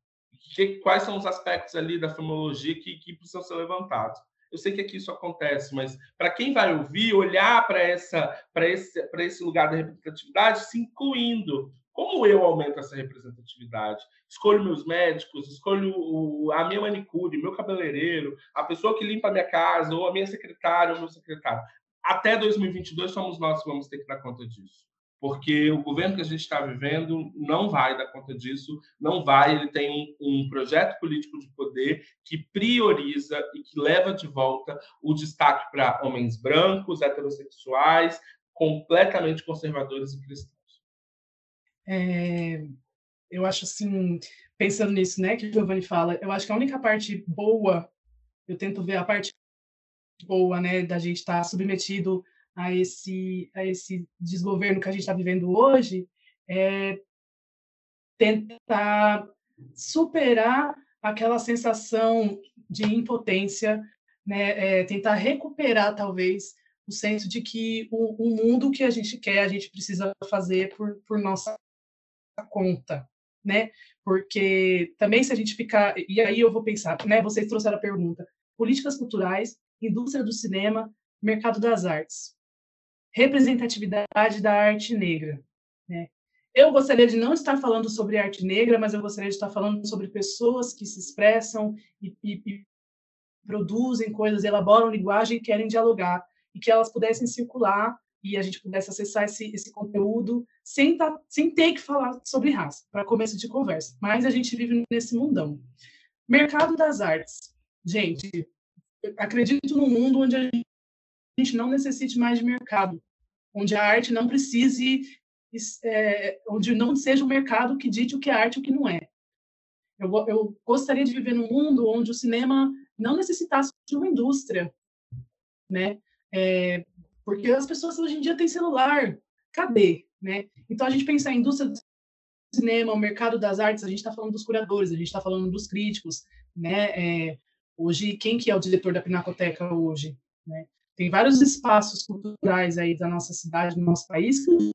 Que, quais são os aspectos ali da filmologia que, que precisam ser levantados? Eu sei que aqui isso acontece, mas para quem vai ouvir, olhar para essa para esse para esse lugar da representatividade, se incluindo. Como eu aumento essa representatividade? Escolho meus médicos, escolho o, a minha manicure, meu cabeleireiro, a pessoa que limpa a minha casa, ou a minha secretária, ou meu secretário. Até 2022 somos nós que vamos ter que dar conta disso porque o governo que a gente está vivendo não vai dar conta disso, não vai. Ele tem um, projeto político de poder que prioriza e que leva de volta o destaque para homens brancos, heterossexuais, completamente conservadores e cristãos.
É, eu acho assim, pensando nisso, né, que o Giovanni fala, eu acho que a única parte boa, eu tento ver a parte boa, né, da gente estar tá submetido a esse, a esse desgoverno que a gente está vivendo hoje, é tentar superar aquela sensação de impotência, né? É tentar recuperar, talvez, o senso de que o, o, mundo que a gente quer, a gente precisa fazer por, por nossa conta, né? Porque também se a gente ficar... E aí eu vou pensar, né? Vocês trouxeram a pergunta. Políticas culturais, indústria do cinema, mercado das artes representatividade da arte negra. Né? Eu gostaria de não estar falando sobre arte negra, mas eu gostaria de estar falando sobre pessoas que se expressam e, e, e produzem coisas, elaboram linguagem e querem dialogar, e que elas pudessem circular e a gente pudesse acessar esse, esse conteúdo sem, tá, sem ter que falar sobre raça, para começo de conversa. Mas a gente vive nesse mundão. Mercado das artes. Gente, acredito num mundo onde a gente não necessite mais de mercado, onde a arte não precise, é, onde não seja o mercado que dite o que é arte e o que não é. Eu, eu gostaria de viver num mundo onde o cinema não necessitasse de uma indústria, né? É, porque as pessoas hoje em dia têm celular, cadê, né? Então a gente pensar em indústria do cinema, o mercado das artes, a gente está falando dos curadores, a gente está falando dos críticos, né? É, hoje quem que é o diretor da Pinacoteca hoje, né? Tem vários espaços culturais aí da nossa cidade, do nosso país, que os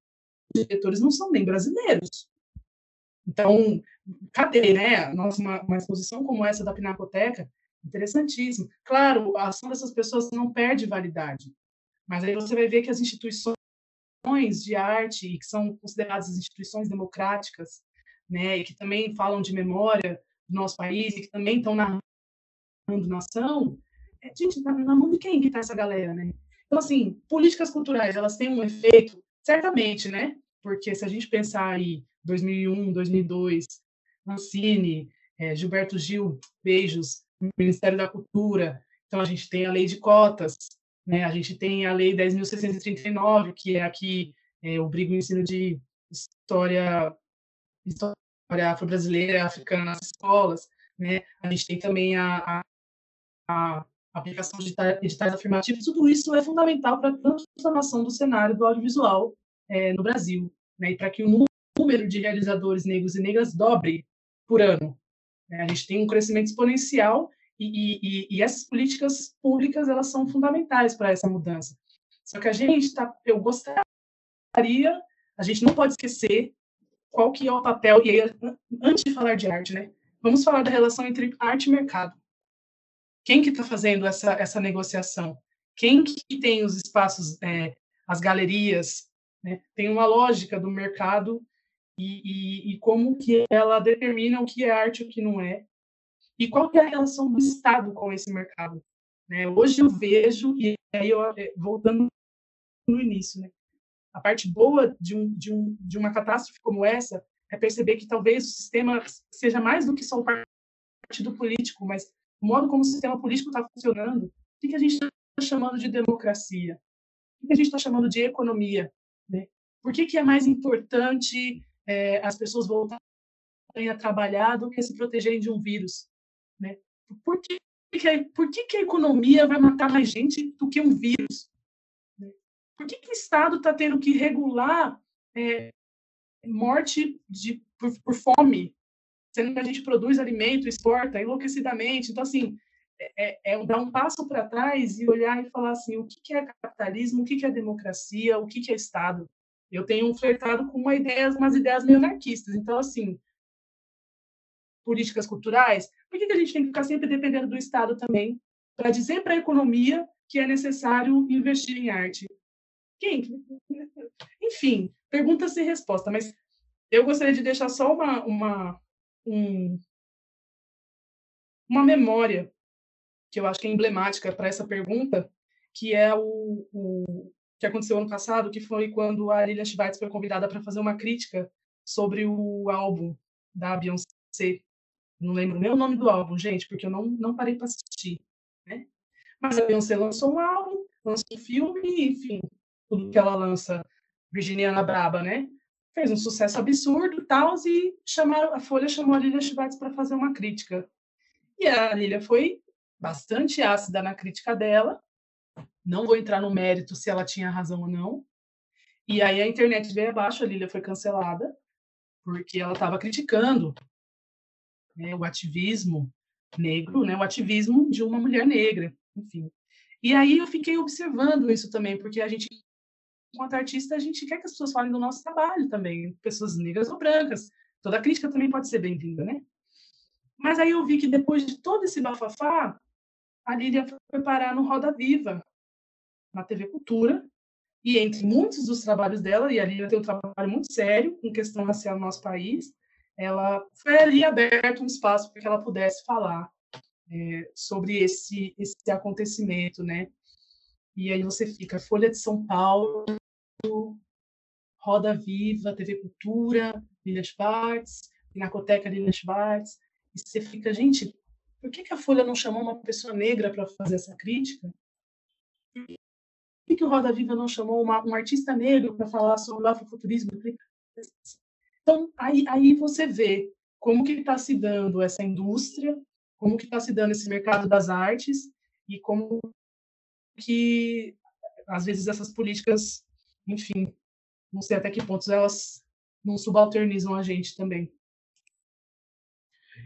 diretores não são nem brasileiros. Então, cadê, né? Nossa, uma, uma exposição como essa da Pinacoteca, interessantíssimo. Claro, a ação dessas pessoas não perde validade, mas aí você vai ver que as instituições de arte, que são consideradas instituições democráticas, né, e que também falam de memória do nosso país, e que também estão narrando nação, gente, na, na mão de quem que está essa galera, né? Então, assim, políticas culturais, elas têm um efeito, certamente, né? Porque se a gente pensar aí 2001, 2002, Mancini, é, Gilberto Gil, beijos, Ministério da Cultura. Então, a gente tem a lei de cotas, né? a gente tem a lei 10.639, que é aqui é, obriga o ensino de história, história afro-brasileira, africana nas escolas. Né? A gente tem também a, a, a aplicação de editais afirmativos. Tudo isso é fundamental para a transformação do cenário do audiovisual é, no Brasil, né? e para que o número de realizadores negros e negras dobre por ano. Né? A gente tem um crescimento exponencial e, e, e, essas políticas públicas elas são fundamentais para essa mudança. Só que a gente está, eu gostaria, a gente não pode esquecer qual que é o papel e aí, antes de falar de arte, né? Vamos falar da relação entre arte e mercado. Quem que está fazendo essa essa negociação? Quem que tem os espaços, é, as galerias? Né? Tem uma lógica do mercado e, e, e, como que ela determina o que é arte e o que não é, e qual que é a relação do Estado com esse mercado. Né? Hoje eu vejo, e aí eu, é, voltando no início, né? a parte boa de, um, de, um, de uma catástrofe como essa é perceber que talvez o sistema seja mais do que só o partido político, mas o modo como o sistema político está funcionando, o que a gente está chamando de democracia? O que a gente está chamando de economia? Né? Por que, que é mais importante é, as pessoas voltarem a trabalhar do que se protegerem de um vírus. Né? Por, que, por que, que a economia vai matar mais gente do que um vírus? Né? Por que, que o Estado está tendo que regular é, morte de, por, por, fome, sendo que a gente produz alimento, exporta enlouquecidamente? Então, assim, é, é, é dar um passo para trás e olhar e falar assim, o que, é capitalismo, o que, é democracia, o que, é Estado? eu tenho flertado com uma ideia, umas ideias meio anarquistas. Então, assim, políticas culturais, por que, que a gente tem que ficar sempre dependendo do Estado também para dizer para a economia que é necessário investir em arte? Quem? Enfim, pergunta sem resposta, mas eu gostaria de deixar só uma, uma, um, uma memória que eu acho que é emblemática para essa pergunta, que é o, o, que aconteceu ano passado, que foi quando a Lilian Schwartz foi convidada para fazer uma crítica sobre o álbum da Beyoncé. Não lembro nem o nome do álbum, gente, porque eu não, não parei para assistir. Né? Mas a Beyoncé lançou um álbum, lançou um filme, enfim, tudo que ela lança, Virginiana Braba, né? Fez um sucesso absurdo tal, e chamaram, a Folha chamou a Lilia Schwartz para fazer uma crítica. E a Lilia foi bastante ácida na crítica dela, não vou entrar no mérito se ela tinha razão ou não. E aí a internet veio abaixo, a Lilia foi cancelada, porque ela estava criticando né, o ativismo negro, né, o ativismo de uma mulher negra, enfim. E aí eu fiquei observando isso também, porque a gente, enquanto artista, a gente quer que as pessoas falem do nosso trabalho também, pessoas negras ou brancas. Toda crítica também pode ser bem-vinda, né? Mas aí eu vi que depois de todo esse bafafá, a Lília foi parar no Roda Viva, na TV Cultura, e entre muitos dos trabalhos dela, e ali ela tem um trabalho muito sério com questão racial no nosso país, ela foi ali aberto um espaço para que ela pudesse falar é, sobre esse, esse acontecimento, né? E aí você fica Folha de São Paulo, Roda Viva, TV Cultura, Lilian Schwartz, Pinacoteca Lilian Schwartz, e você fica, gente, por que, que a Folha não chamou uma pessoa negra para fazer essa crítica? que, que o Roda Viva não chamou uma, um artista negro para falar sobre o afrofuturismo? Então, aí, aí você vê como que está se dando essa indústria, como que está se dando esse mercado das artes e como que, às vezes, essas políticas, enfim, não sei até que pontos elas não subalternizam a gente também.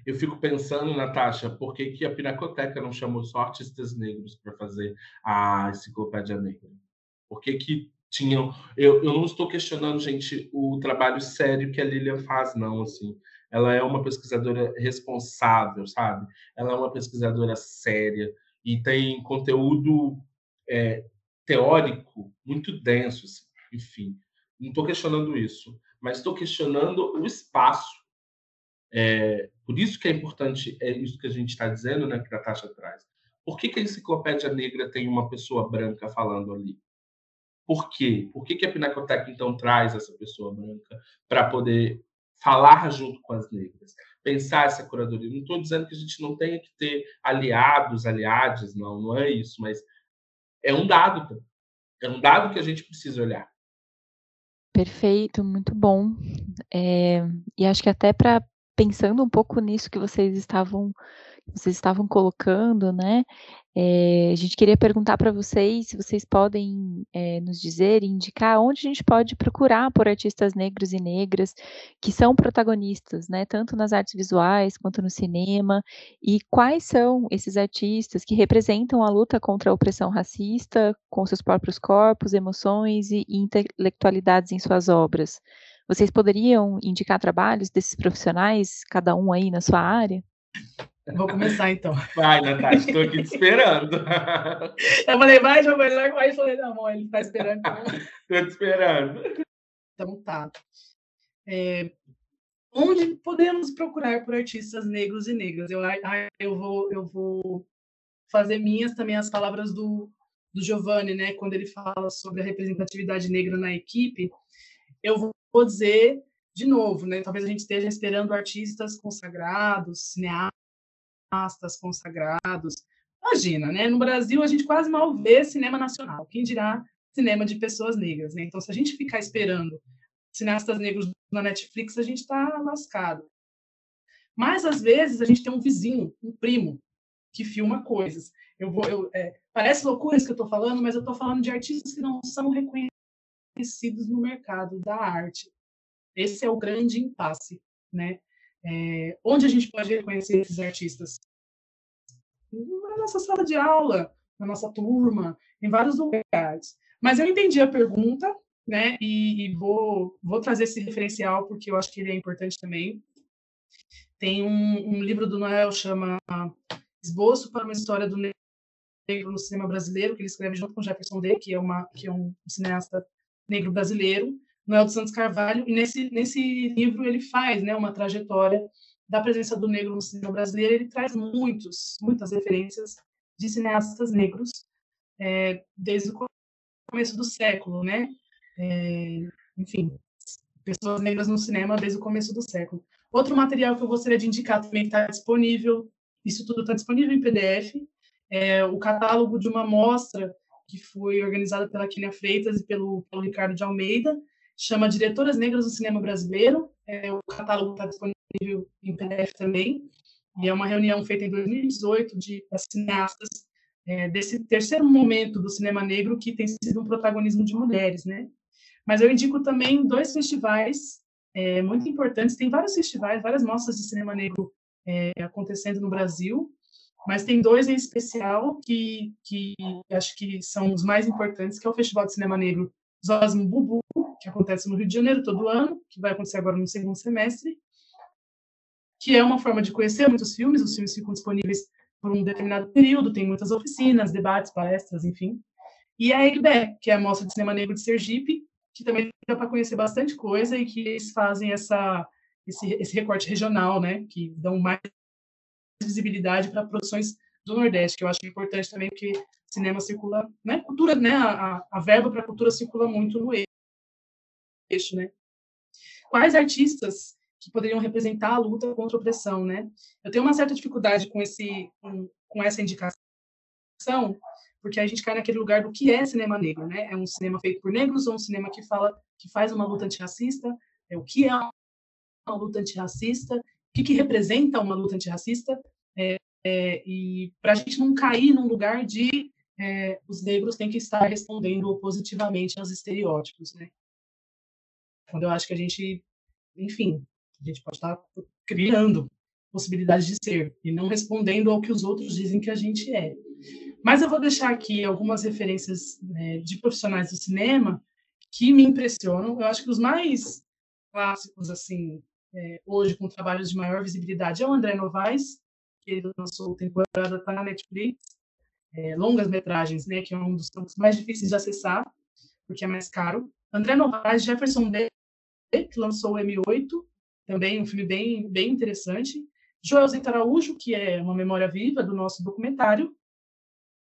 eu fico pensando, Natasha, por que, que a Pinacoteca não chamou só artistas negros para fazer a enciclopédia negra? Por que, que tinham. Eu, eu não estou questionando, gente, o trabalho sério que a Lilian faz, não. Assim, ela é uma pesquisadora responsável, sabe? Ela é uma pesquisadora séria e tem conteúdo é, teórico muito denso, assim, enfim. Não estou questionando isso, mas estou questionando o espaço. É, por isso que é importante, é isso que a gente está dizendo, né, que a Natasha traz. Por que, que a enciclopédia negra tem uma pessoa branca falando ali? Por quê? Por que, que a Pinacoteca, então, traz essa pessoa branca para poder falar junto com as negras? Pensar essa curadoria. Não estou dizendo que a gente não tenha que ter aliados, aliadas, não, não é isso, mas é um dado. É um dado que a gente precisa olhar.
Perfeito, muito bom. É, e acho que até para pensando um pouco nisso que vocês estavam vocês estavam colocando, né? É, a gente queria perguntar para vocês se vocês podem é, nos dizer, indicar onde a gente pode procurar por artistas negros e negras que são protagonistas, né? Tanto nas artes visuais quanto no cinema, e quais são esses artistas que representam a luta contra a opressão racista com seus próprios corpos, emoções e intelectualidades em suas obras. Vocês poderiam indicar trabalhos desses profissionais, cada um aí na sua área?
Vou começar então.
Vai, Natasha, estou aqui te esperando.
Eu falei, vai, João, vai, vai. Eu falei, não, ele está esperando.
Estou te esperando.
Então tá. É, onde podemos procurar por artistas negros e negras? Eu, eu, vou, eu vou fazer minhas também as palavras do, do Giovanni, né? Quando ele fala sobre a representatividade negra na equipe, eu vou, vou dizer de novo, né? Talvez a gente esteja esperando artistas consagrados, cineastas cineastas consagrados. Imagina, né? No Brasil a gente quase mal vê cinema nacional, quem dirá cinema de pessoas negras, né? Então, se a gente ficar esperando cineastas negros na Netflix, a gente está lascado. Mas às vezes a gente tem um vizinho, um primo, que filma coisas. Eu vou, eu, é, parece loucura isso que eu estou falando, mas eu estou falando de artistas que não são reconhecidos no mercado da arte. Esse é o grande impasse, né? É, onde a gente pode reconhecer esses artistas? Na nossa sala de aula, na nossa turma, em vários lugares. Mas eu entendi a pergunta, né? E, e vou, vou trazer esse referencial porque eu acho que ele é importante também. Tem um, um livro do Noel chama Esboço para uma História do Negro no Cinema Brasileiro, que ele escreve junto com Jefferson D, que é, uma, que é um cineasta negro brasileiro. Noel dos Santos Carvalho, e nesse, nesse livro ele faz né, uma trajetória da presença do negro no cinema brasileiro, ele traz muitos, muitas referências de cineastas negros é, desde o começo do século, né? É, enfim, pessoas negras no cinema desde o começo do século. Outro material que eu gostaria de indicar também está disponível, isso tudo está disponível em PDF, é o catálogo de uma mostra que foi organizada pela Kenia Freitas e pelo, pelo Ricardo de Almeida, chama Diretoras Negras do Cinema Brasileiro. É, o catálogo está disponível em PDF também. E é uma reunião feita em 2018 de cineastas é, desse terceiro momento do cinema negro que tem sido um protagonismo de mulheres, né? Mas eu indico também dois festivais é, muito importantes. Tem vários festivais, várias mostras de cinema negro é, acontecendo no Brasil, mas tem dois em especial que, que acho que são os mais importantes, que é o Festival de Cinema Negro Zosmo Bubu, que acontece no Rio de Janeiro todo ano, que vai acontecer agora no segundo semestre, que é uma forma de conhecer muitos filmes, os filmes ficam disponíveis por um determinado período, tem muitas oficinas, debates, palestras, enfim. E a EGBE, que é a Mostra de Cinema Negro de Sergipe, que também dá para conhecer bastante coisa e que eles fazem essa, esse, esse recorte regional, né, que dão mais visibilidade para produções do Nordeste, que eu acho importante também, porque cinema circula, né, cultura, né, a, a verba para cultura circula muito no eixo, né? Quais artistas que poderiam representar a luta contra a opressão, né? Eu tenho uma certa dificuldade com esse com, com essa indicação, porque a gente cai naquele lugar do que é cinema negro, né? É um cinema feito por negros ou um cinema que fala que faz uma luta antirracista? É o que é uma luta antirracista? O que, que representa uma luta antirracista? É, é, e para a gente não cair num lugar de é, os negros têm que estar respondendo positivamente aos estereótipos, né? Quando eu acho que a gente, enfim, a gente pode estar criando possibilidade de ser, e não respondendo ao que os outros dizem que a gente é. Mas eu vou deixar aqui algumas referências né, de profissionais do cinema que me impressionam. Eu acho que os mais clássicos, assim, é, hoje com trabalhos de maior visibilidade é o André Novaes, que ele lançou temporada tá na Netflix, é, longas metragens, né, que é um dos campos mais difíceis de acessar, porque é mais caro. André Novaes, Jefferson D, que lançou o M8, também um filme bem, bem interessante. Joel Zeta Araújo, que é uma memória viva do nosso documentário.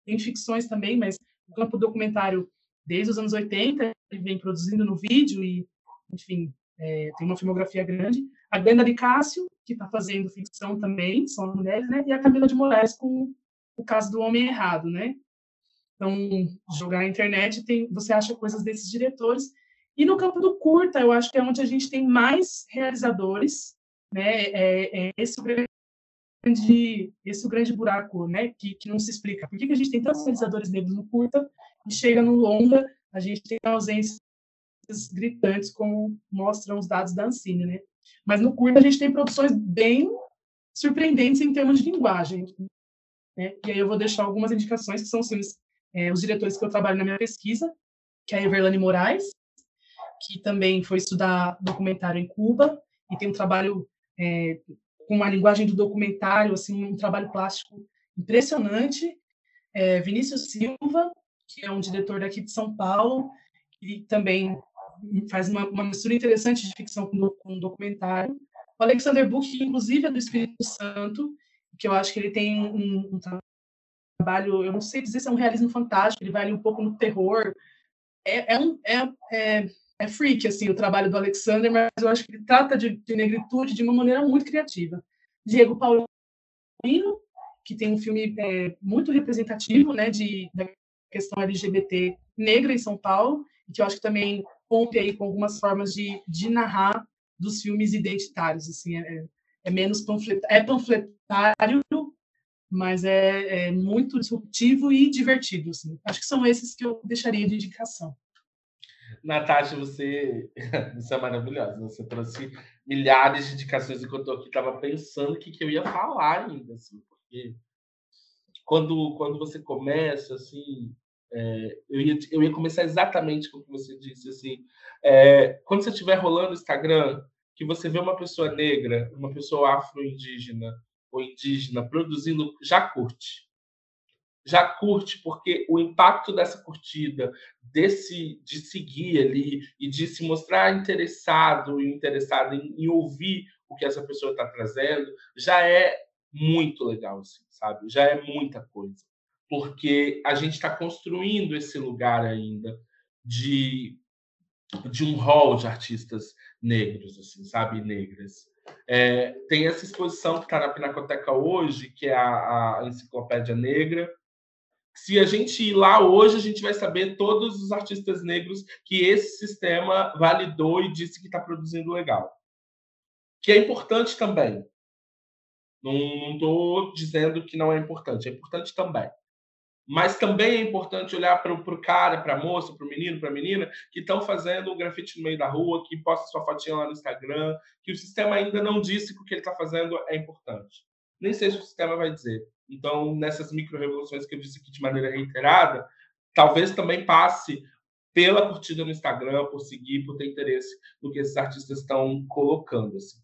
Tem ficções também, mas o campo documentário, desde os anos 80, ele vem produzindo no vídeo e, enfim, é, tem uma filmografia grande. A Glenda de Cássio, que está fazendo ficção também, são mulheres, né? E a Camila de Moraes com o caso do Homem Errado, né? Então, jogar na internet, tem, você acha coisas desses diretores. E no campo do curta, eu acho que é onde a gente tem mais realizadores, né? É, é esse o grande, esse o grande buraco, né? Que, que não se explica. Por que, que a gente tem tantos realizadores negros no curta e chega no longa, a gente tem ausências gritantes, como mostram os dados da Ancine, né? Mas no curta a gente tem produções bem surpreendentes em termos de linguagem. Né? E aí eu vou deixar algumas indicações, que são os, é, os diretores que eu trabalho na minha pesquisa, que é a Everlane Moraes, que também foi estudar documentário em Cuba, e tem um trabalho é, com uma linguagem do documentário, assim, um trabalho plástico impressionante. É, Vinícius Silva, que é um diretor daqui de São Paulo, e também faz uma, uma mistura interessante de ficção com, com documentário. O Alexander Book, que inclusive é do Espírito Santo, que eu acho que ele tem um, um, trabalho, eu não sei dizer se é um realismo fantástico, ele vai ali um pouco no terror. É, é, um, é, é, é freak, assim, o trabalho do Alexander, mas eu acho que ele trata de, de negritude de uma maneira muito criativa. Diego Paulino, que tem um filme é, muito representativo, né, de, da questão LGBT negra em São Paulo, e que eu acho que também rompe aí com algumas formas de, de narrar dos filmes identitários, assim, é, é menos panfletário, é panfletário, mas é, é, muito disruptivo e divertido, assim. Acho que são esses que eu deixaria de indicação.
Natasha, você, você é maravilhosa. Você trouxe milhares de indicações enquanto eu aqui estava pensando o que, que eu ia falar ainda, assim, porque quando, quando você começa, assim, é, eu, ia, eu ia começar exatamente com o que você disse, assim, é, quando você estiver rolando o Instagram, que você vê uma pessoa negra, uma pessoa afro-indígena ou indígena produzindo, já curte. Já curte, porque o impacto dessa curtida, desse de seguir ali e de se mostrar interessado e interessado em, em ouvir o que essa pessoa está trazendo, já é muito legal, assim, sabe? Já é muita coisa porque a gente está construindo esse lugar ainda de, de um hall de artistas negros, assim, sabe, negras. É, tem essa exposição que está na Pinacoteca hoje, que é a, a Enciclopédia Negra. Se a gente ir lá hoje, a gente vai saber todos os artistas negros que esse sistema validou e disse que está produzindo legal. Que é importante também. Não estou dizendo que não é importante, é importante também. Mas também é importante olhar para o cara, para a moça, para o menino, para a menina, que estão fazendo o grafite no meio da rua, que posta sua fotinha lá no Instagram, que o sistema ainda não disse que o que ele está fazendo é importante. Nem sei se o sistema vai dizer. Então, nessas micro-revoluções que eu disse aqui de maneira reiterada, talvez também passe pela curtida no Instagram, por seguir, por ter interesse no que esses artistas estão colocando. Assim.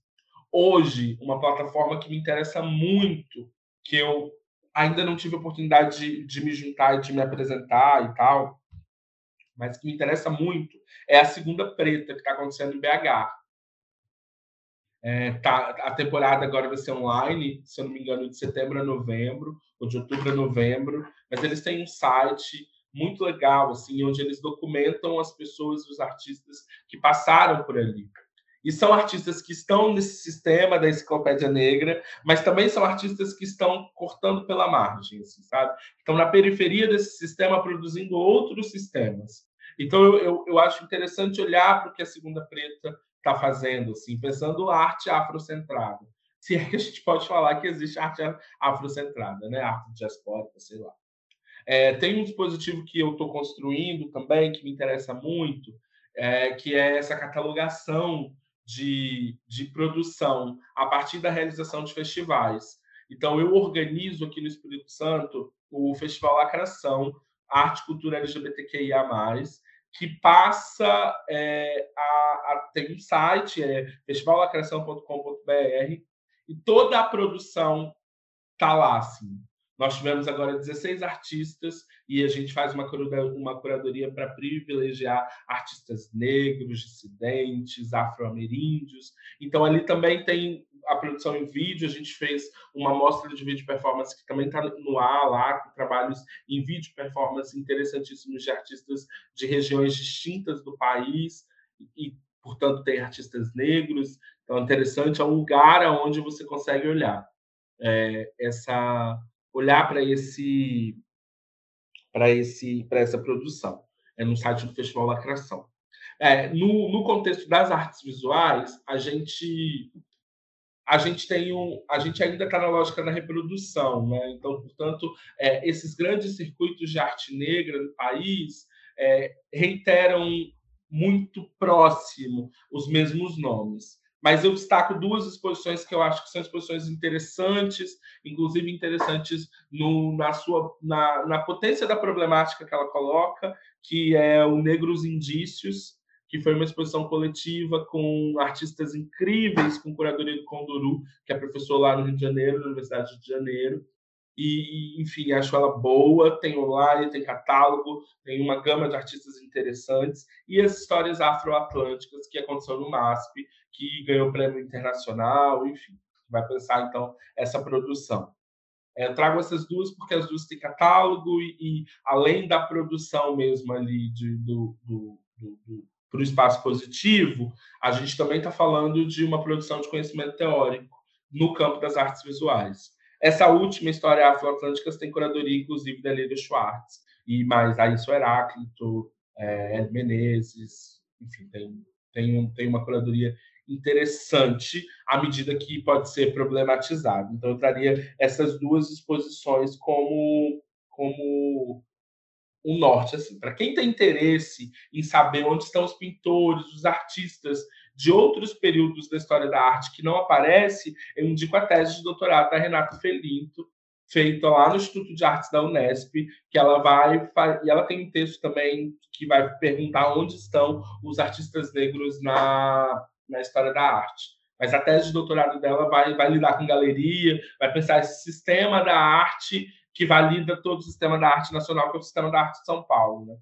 Hoje, uma plataforma que me interessa muito, que eu ainda não tive a oportunidade de, de me juntar e de me apresentar e tal, mas que me interessa muito é a segunda preta que está acontecendo em BH. É, tá, a temporada agora vai ser online, se eu não me engano, de setembro a novembro, ou de outubro a novembro, mas eles têm um site muito legal, assim, onde eles documentam as pessoas, os artistas que passaram por ali. E são artistas que estão nesse sistema da enciclopédia negra, mas também são artistas que estão cortando pela margem, assim, sabe? Estão na periferia desse sistema produzindo outros sistemas. Então, eu, eu, eu acho interessante olhar para o que a Segunda Preta está fazendo, assim, pensando arte afrocentrada. Se é que a gente pode falar que existe arte afrocentrada, né? Arte diaspórica, sei lá. É, tem um dispositivo que eu estou construindo também, que me interessa muito, é, que é essa catalogação de, de produção a partir da realização de festivais. Então, eu organizo aqui no Espírito Santo o Festival Lacração, Arte e Cultura LGBTQIA+, que passa é, a, a, tem um site, é festivallacração.com.br, e toda a produção está lá, assim. Nós tivemos agora 16 artistas e a gente faz uma, uma curadoria para privilegiar artistas negros, dissidentes, afro-ameríndios. Então, ali também tem a produção em vídeo. A gente fez uma mostra de vídeo performance que também está no ar lá, com trabalhos em vídeo performance interessantíssimos de artistas de regiões distintas do país e, portanto, tem artistas negros. Então, é interessante, é um lugar onde você consegue olhar é, essa olhar para esse para esse para essa produção é no site do Festival Lacração. É, no, no contexto das artes visuais, a gente a gente tem um, a gente ainda está na lógica da reprodução, né? Então, portanto, é, esses grandes circuitos de arte negra no país é, reiteram muito próximo os mesmos nomes. Mas eu destaco duas exposições que eu acho que são exposições interessantes, inclusive interessantes no, na sua na, na potência da problemática que ela coloca, que é o Negros Indícios, que foi uma exposição coletiva com artistas incríveis, com curadoria do Conduru, que é professor lá no Rio de Janeiro, na Universidade de Janeiro. E, enfim, acho ela boa, tem online, tem catálogo, tem uma gama de artistas interessantes, e as histórias afro-atlânticas que aconteceu no MASP, que ganhou prêmio internacional, enfim, vai pensar então essa produção. É, trago essas duas porque as duas têm catálogo e, e além da produção mesmo ali de, do, do, do, do para o espaço positivo, a gente também está falando de uma produção de conhecimento teórico no campo das artes visuais. Essa última história afro-atlântica tem curadoria, inclusive, da Lívia Schwartz, e mais Ailson Heráclito, é, Menezes, enfim, tem, tem, um, tem uma curadoria interessante à medida que pode ser problematizado. Então, eu traria essas duas exposições como, como um norte. Assim, para quem tem interesse em saber onde estão os pintores, os artistas de outros períodos da história da arte que não aparece, eu indico a tese de doutorado da Renata Felinto, feita lá no Instituto de Artes da Unesp, que ela vai e ela tem um texto também que vai perguntar onde estão os artistas negros na na história da arte. Mas a tese de doutorado dela vai, vai lidar com galeria, vai pensar esse sistema da arte que valida todo o sistema da arte nacional, que é o sistema da arte de São Paulo. Né?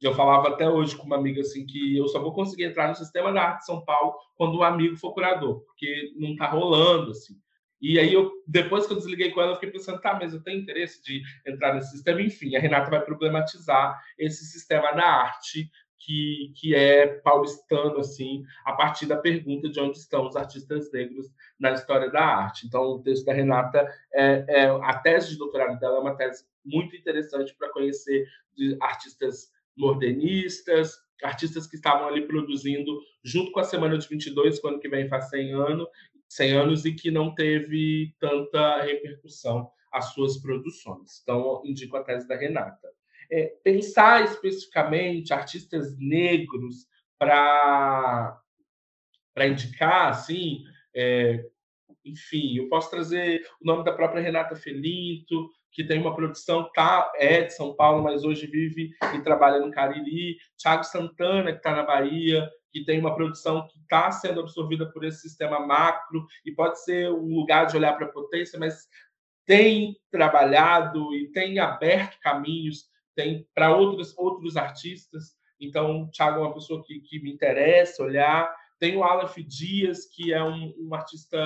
Eu falava até hoje com uma amiga assim que eu só vou conseguir entrar no sistema da arte de São Paulo quando um amigo for curador, porque não está rolando assim. E aí eu depois que eu desliguei com ela, eu fiquei pensando, tá, mas eu tenho interesse de entrar nesse sistema, enfim, a Renata vai problematizar esse sistema da arte que, que é paulistano, assim, a partir da pergunta de onde estão os artistas negros na história da arte. Então, o texto da Renata, é, é a tese de doutorado dela é uma tese muito interessante para conhecer de artistas modernistas, artistas que estavam ali produzindo junto com a Semana de 22, quando que vem faz 100 anos, 100 anos e que não teve tanta repercussão as suas produções. Então, indico a tese da Renata é, pensar especificamente artistas negros para para indicar, assim, é, enfim, eu posso trazer o nome da própria Renata Felinto, que tem uma produção, tá, é de São Paulo, mas hoje vive e trabalha no Cariri, Thiago Santana, que está na Bahia, que tem uma produção que está sendo absorvida por esse sistema macro, e pode ser um lugar de olhar para a potência, mas tem trabalhado e tem aberto caminhos tem para outros, outros artistas. Então, o Thiago é uma pessoa que, que me interessa olhar. Tem o Aleph Dias, que é um, um artista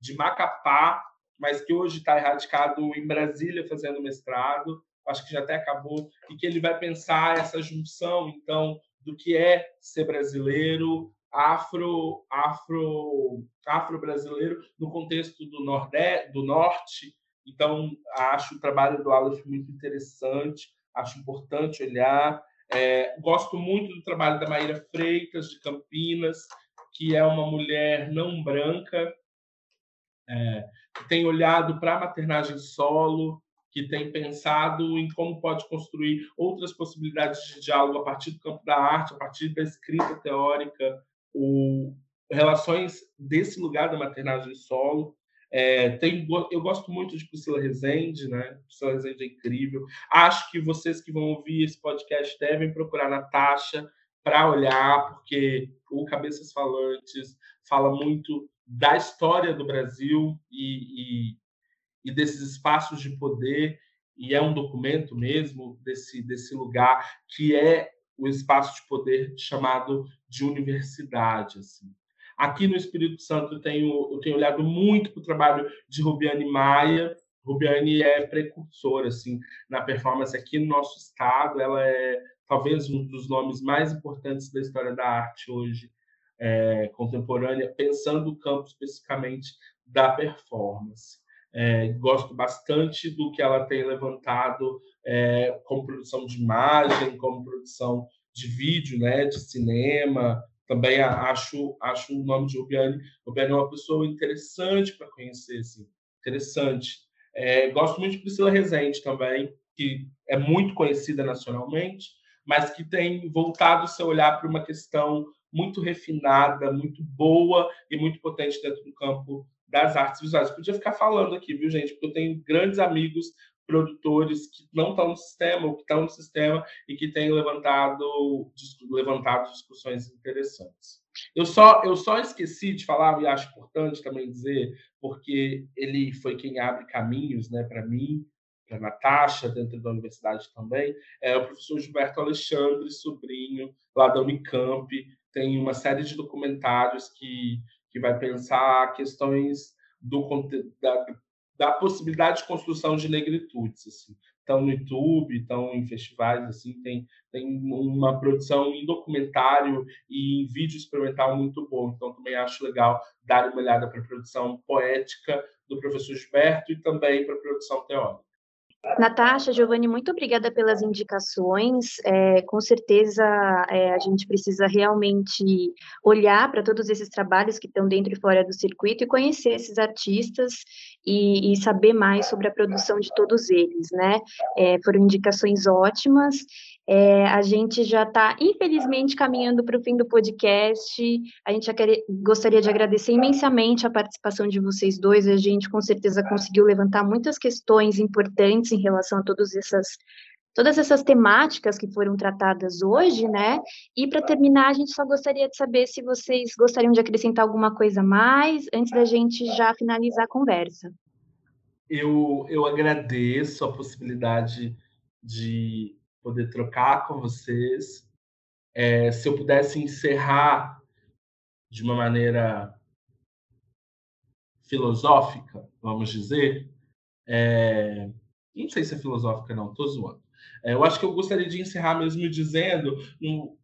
de Macapá, mas que hoje está erradicado em Brasília fazendo mestrado. Acho que já até acabou. E que ele vai pensar essa junção, então, do que é ser brasileiro, afro, afro, afro-brasileiro no contexto do, nordeste, do norte. Então, acho o trabalho do Aleph muito interessante acho importante olhar. É, gosto muito do trabalho da Maíra Freitas, de Campinas, que é uma mulher não branca, é, que tem olhado para a maternagem solo, que tem pensado em como pode construir outras possibilidades de diálogo a partir do campo da arte, a partir da escrita teórica. O, relações desse lugar da maternagem solo. É, tem, eu gosto muito de Priscila Rezende, né? Priscila Rezende é incrível. Acho que vocês que vão ouvir esse podcast devem procurar Natasha para olhar, porque o Cabeças Falantes fala muito da história do Brasil e, e, e desses espaços de poder, e é um documento mesmo desse, desse lugar que é o espaço de poder chamado de universidade. Assim. Aqui no Espírito Santo eu tenho, eu tenho olhado muito para o trabalho de Rubiane Maia. Rubiane é precursora assim, na performance aqui no nosso estado. Ela é talvez um dos nomes mais importantes da história da arte hoje é, contemporânea, pensando o campo especificamente da performance. É, gosto bastante do que ela tem levantado é, como produção de imagem, como produção de vídeo, né, de cinema. Também acho acho o nome de Rubiane. Rubiane é uma pessoa interessante para conhecer, assim, interessante. É, gosto muito de Priscila Rezende também, que é muito conhecida nacionalmente, mas que tem voltado o seu olhar para uma questão muito refinada, muito boa e muito potente dentro do campo das artes visuais. Podia ficar falando aqui, viu, gente? Porque eu tenho grandes amigos produtores que não estão no sistema, ou que estão no sistema e que têm levantado, levantado discussões interessantes. Eu só, eu só esqueci de falar, e acho importante também dizer, porque ele foi quem abre caminhos né, para mim, para Natasha, dentro da universidade também, é o professor Gilberto Alexandre, sobrinho, lá da Unicamp, tem uma série de documentários que, que vai pensar questões do, da, da possibilidade de construção de negritudes. Assim. Estão no YouTube, estão em festivais, assim, tem, tem uma produção em documentário e em vídeo experimental muito bom. Então, também acho legal dar uma olhada para a produção poética do professor Gilberto e também para a produção teórica.
Natasha, Giovanni, muito obrigada pelas indicações. É, com certeza é, a gente precisa realmente olhar para todos esses trabalhos que estão dentro e fora do circuito e conhecer esses artistas e, e saber mais sobre a produção de todos eles, né? É, foram indicações ótimas é, a gente já está, infelizmente, caminhando para o fim do podcast. A gente quer, gostaria de agradecer imensamente a participação de vocês dois. A gente, com certeza, conseguiu levantar muitas questões importantes em relação a todas essas, todas essas temáticas que foram tratadas hoje, né? E, para terminar, a gente só gostaria de saber se vocês gostariam de acrescentar alguma coisa mais, antes da gente já finalizar a conversa.
Eu, eu agradeço a possibilidade de poder trocar com vocês. É, se eu pudesse encerrar de uma maneira filosófica, vamos dizer, é, não sei se é filosófica, não, estou zoando. É, eu acho que eu gostaria de encerrar mesmo dizendo: um,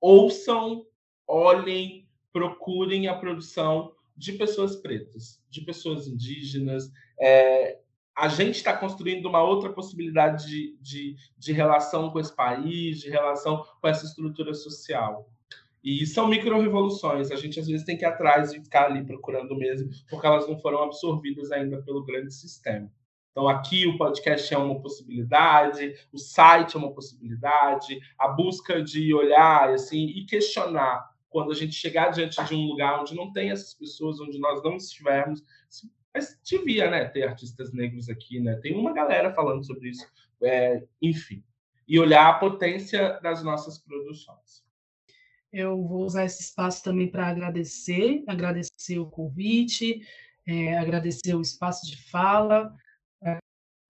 ouçam, olhem, procurem a produção de pessoas pretas, de pessoas indígenas, é, a gente está construindo uma outra possibilidade de, de, de, relação com esse país, de relação com essa estrutura social. E são micro-revoluções, a gente às vezes tem que ir atrás e ficar ali procurando mesmo, porque elas não foram absorvidas ainda pelo grande sistema. Então, aqui o podcast é uma possibilidade, o site é uma possibilidade, a busca de olhar assim, e questionar quando a gente chegar diante de um lugar onde não tem essas pessoas, onde nós não estivermos, mas devia, né, ter artistas negros aqui, né? Tem uma galera falando sobre isso, é, enfim. E olhar a potência das nossas produções.
Eu vou usar esse espaço também para agradecer, agradecer o convite, é, agradecer o espaço de fala, é,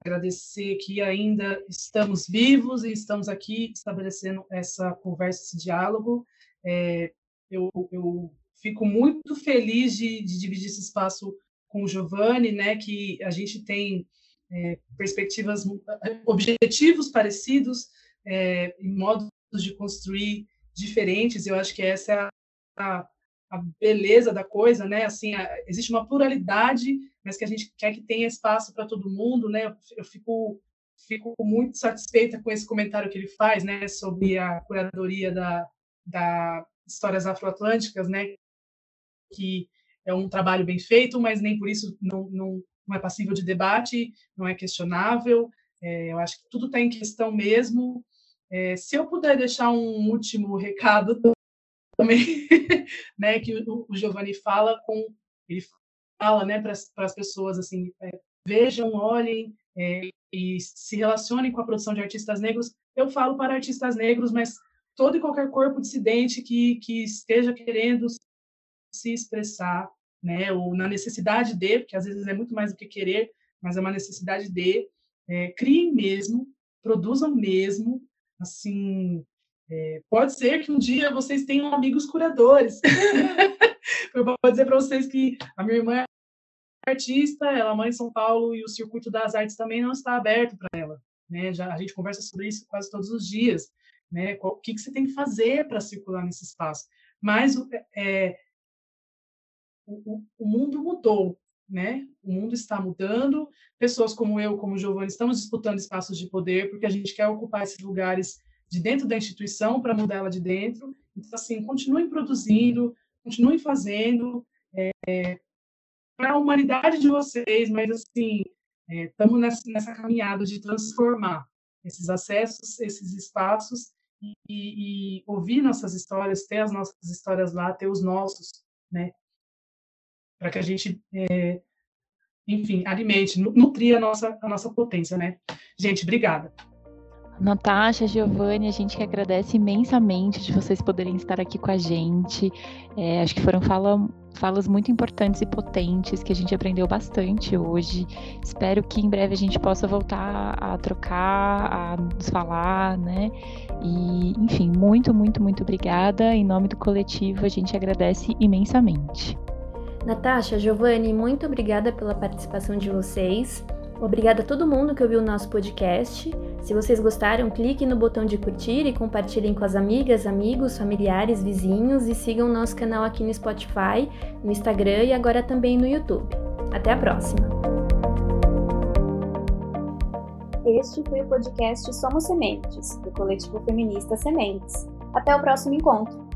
agradecer que ainda estamos vivos e estamos aqui estabelecendo essa conversa, esse diálogo. É, eu, eu, fico muito feliz de, de dividir esse espaço com o Giovanni, né, que a gente tem é, perspectivas, objetivos parecidos é, e modos de construir diferentes. Eu acho que essa é a, a beleza da coisa, né? Assim, a, existe uma pluralidade, mas que a gente quer que tenha espaço para todo mundo, né? Eu fico fico muito satisfeita com esse comentário que ele faz, né, sobre a curadoria da, da histórias afroatlânticas, né, que é um trabalho bem feito, mas nem por isso não, não, não é passível de debate, não é questionável. É, eu acho que tudo está em questão mesmo. É, se eu puder deixar um último recado também, né, que o, o Giovanni fala com, ele fala, né, para as pessoas assim, é, vejam, olhem é, e se relacionem com a produção de artistas negros. Eu falo para artistas negros, mas todo e qualquer corpo dissidente que, que esteja querendo se expressar, né, ou na necessidade de, porque às vezes é muito mais do que querer, mas é uma necessidade de, é, criem mesmo, produzam mesmo, assim, é, pode ser que um dia vocês tenham amigos curadores. eu vou dizer para vocês que a minha irmã é artista, ela mãe em São Paulo e o circuito das artes também não está aberto para ela. Né? Já a gente conversa sobre isso quase todos os dias. Né? O que, que você tem que fazer para circular nesse espaço? Mas é, o, o, mundo mudou, né? O mundo está mudando. Pessoas como eu, como Giovanni, estamos disputando espaços de poder porque a gente quer ocupar esses lugares de dentro da instituição para mudar ela de dentro. Então, assim, continuem produzindo, continuem fazendo é, para a humanidade de vocês, mas assim, estamos é, nessa, nessa caminhada de transformar esses acessos, esses espaços e, e, ouvir nossas histórias, ter as nossas histórias lá, ter os nossos, né? Para que a gente, é, enfim, alimente, nutrir a nossa, a nossa potência, né? Gente, obrigada.
Natasha, Giovanni, a gente que agradece imensamente de vocês poderem estar aqui com a gente. É, acho que foram fala, falas muito importantes e potentes que a gente aprendeu bastante hoje. Espero que em breve a gente possa voltar a trocar, a nos falar, né? E, enfim, muito, muito, muito obrigada. Em nome do coletivo, a gente agradece imensamente.
Natasha, Giovanni, muito obrigada pela participação de vocês. Obrigada a todo mundo que ouviu o nosso podcast. Se vocês gostaram, clique no botão de curtir e compartilhem com as amigas, amigos, familiares, vizinhos e sigam o nosso canal aqui no Spotify, no Instagram e agora também no YouTube. Até a próxima! Este foi o podcast Somos Sementes, do coletivo feminista Sementes. Até o próximo encontro!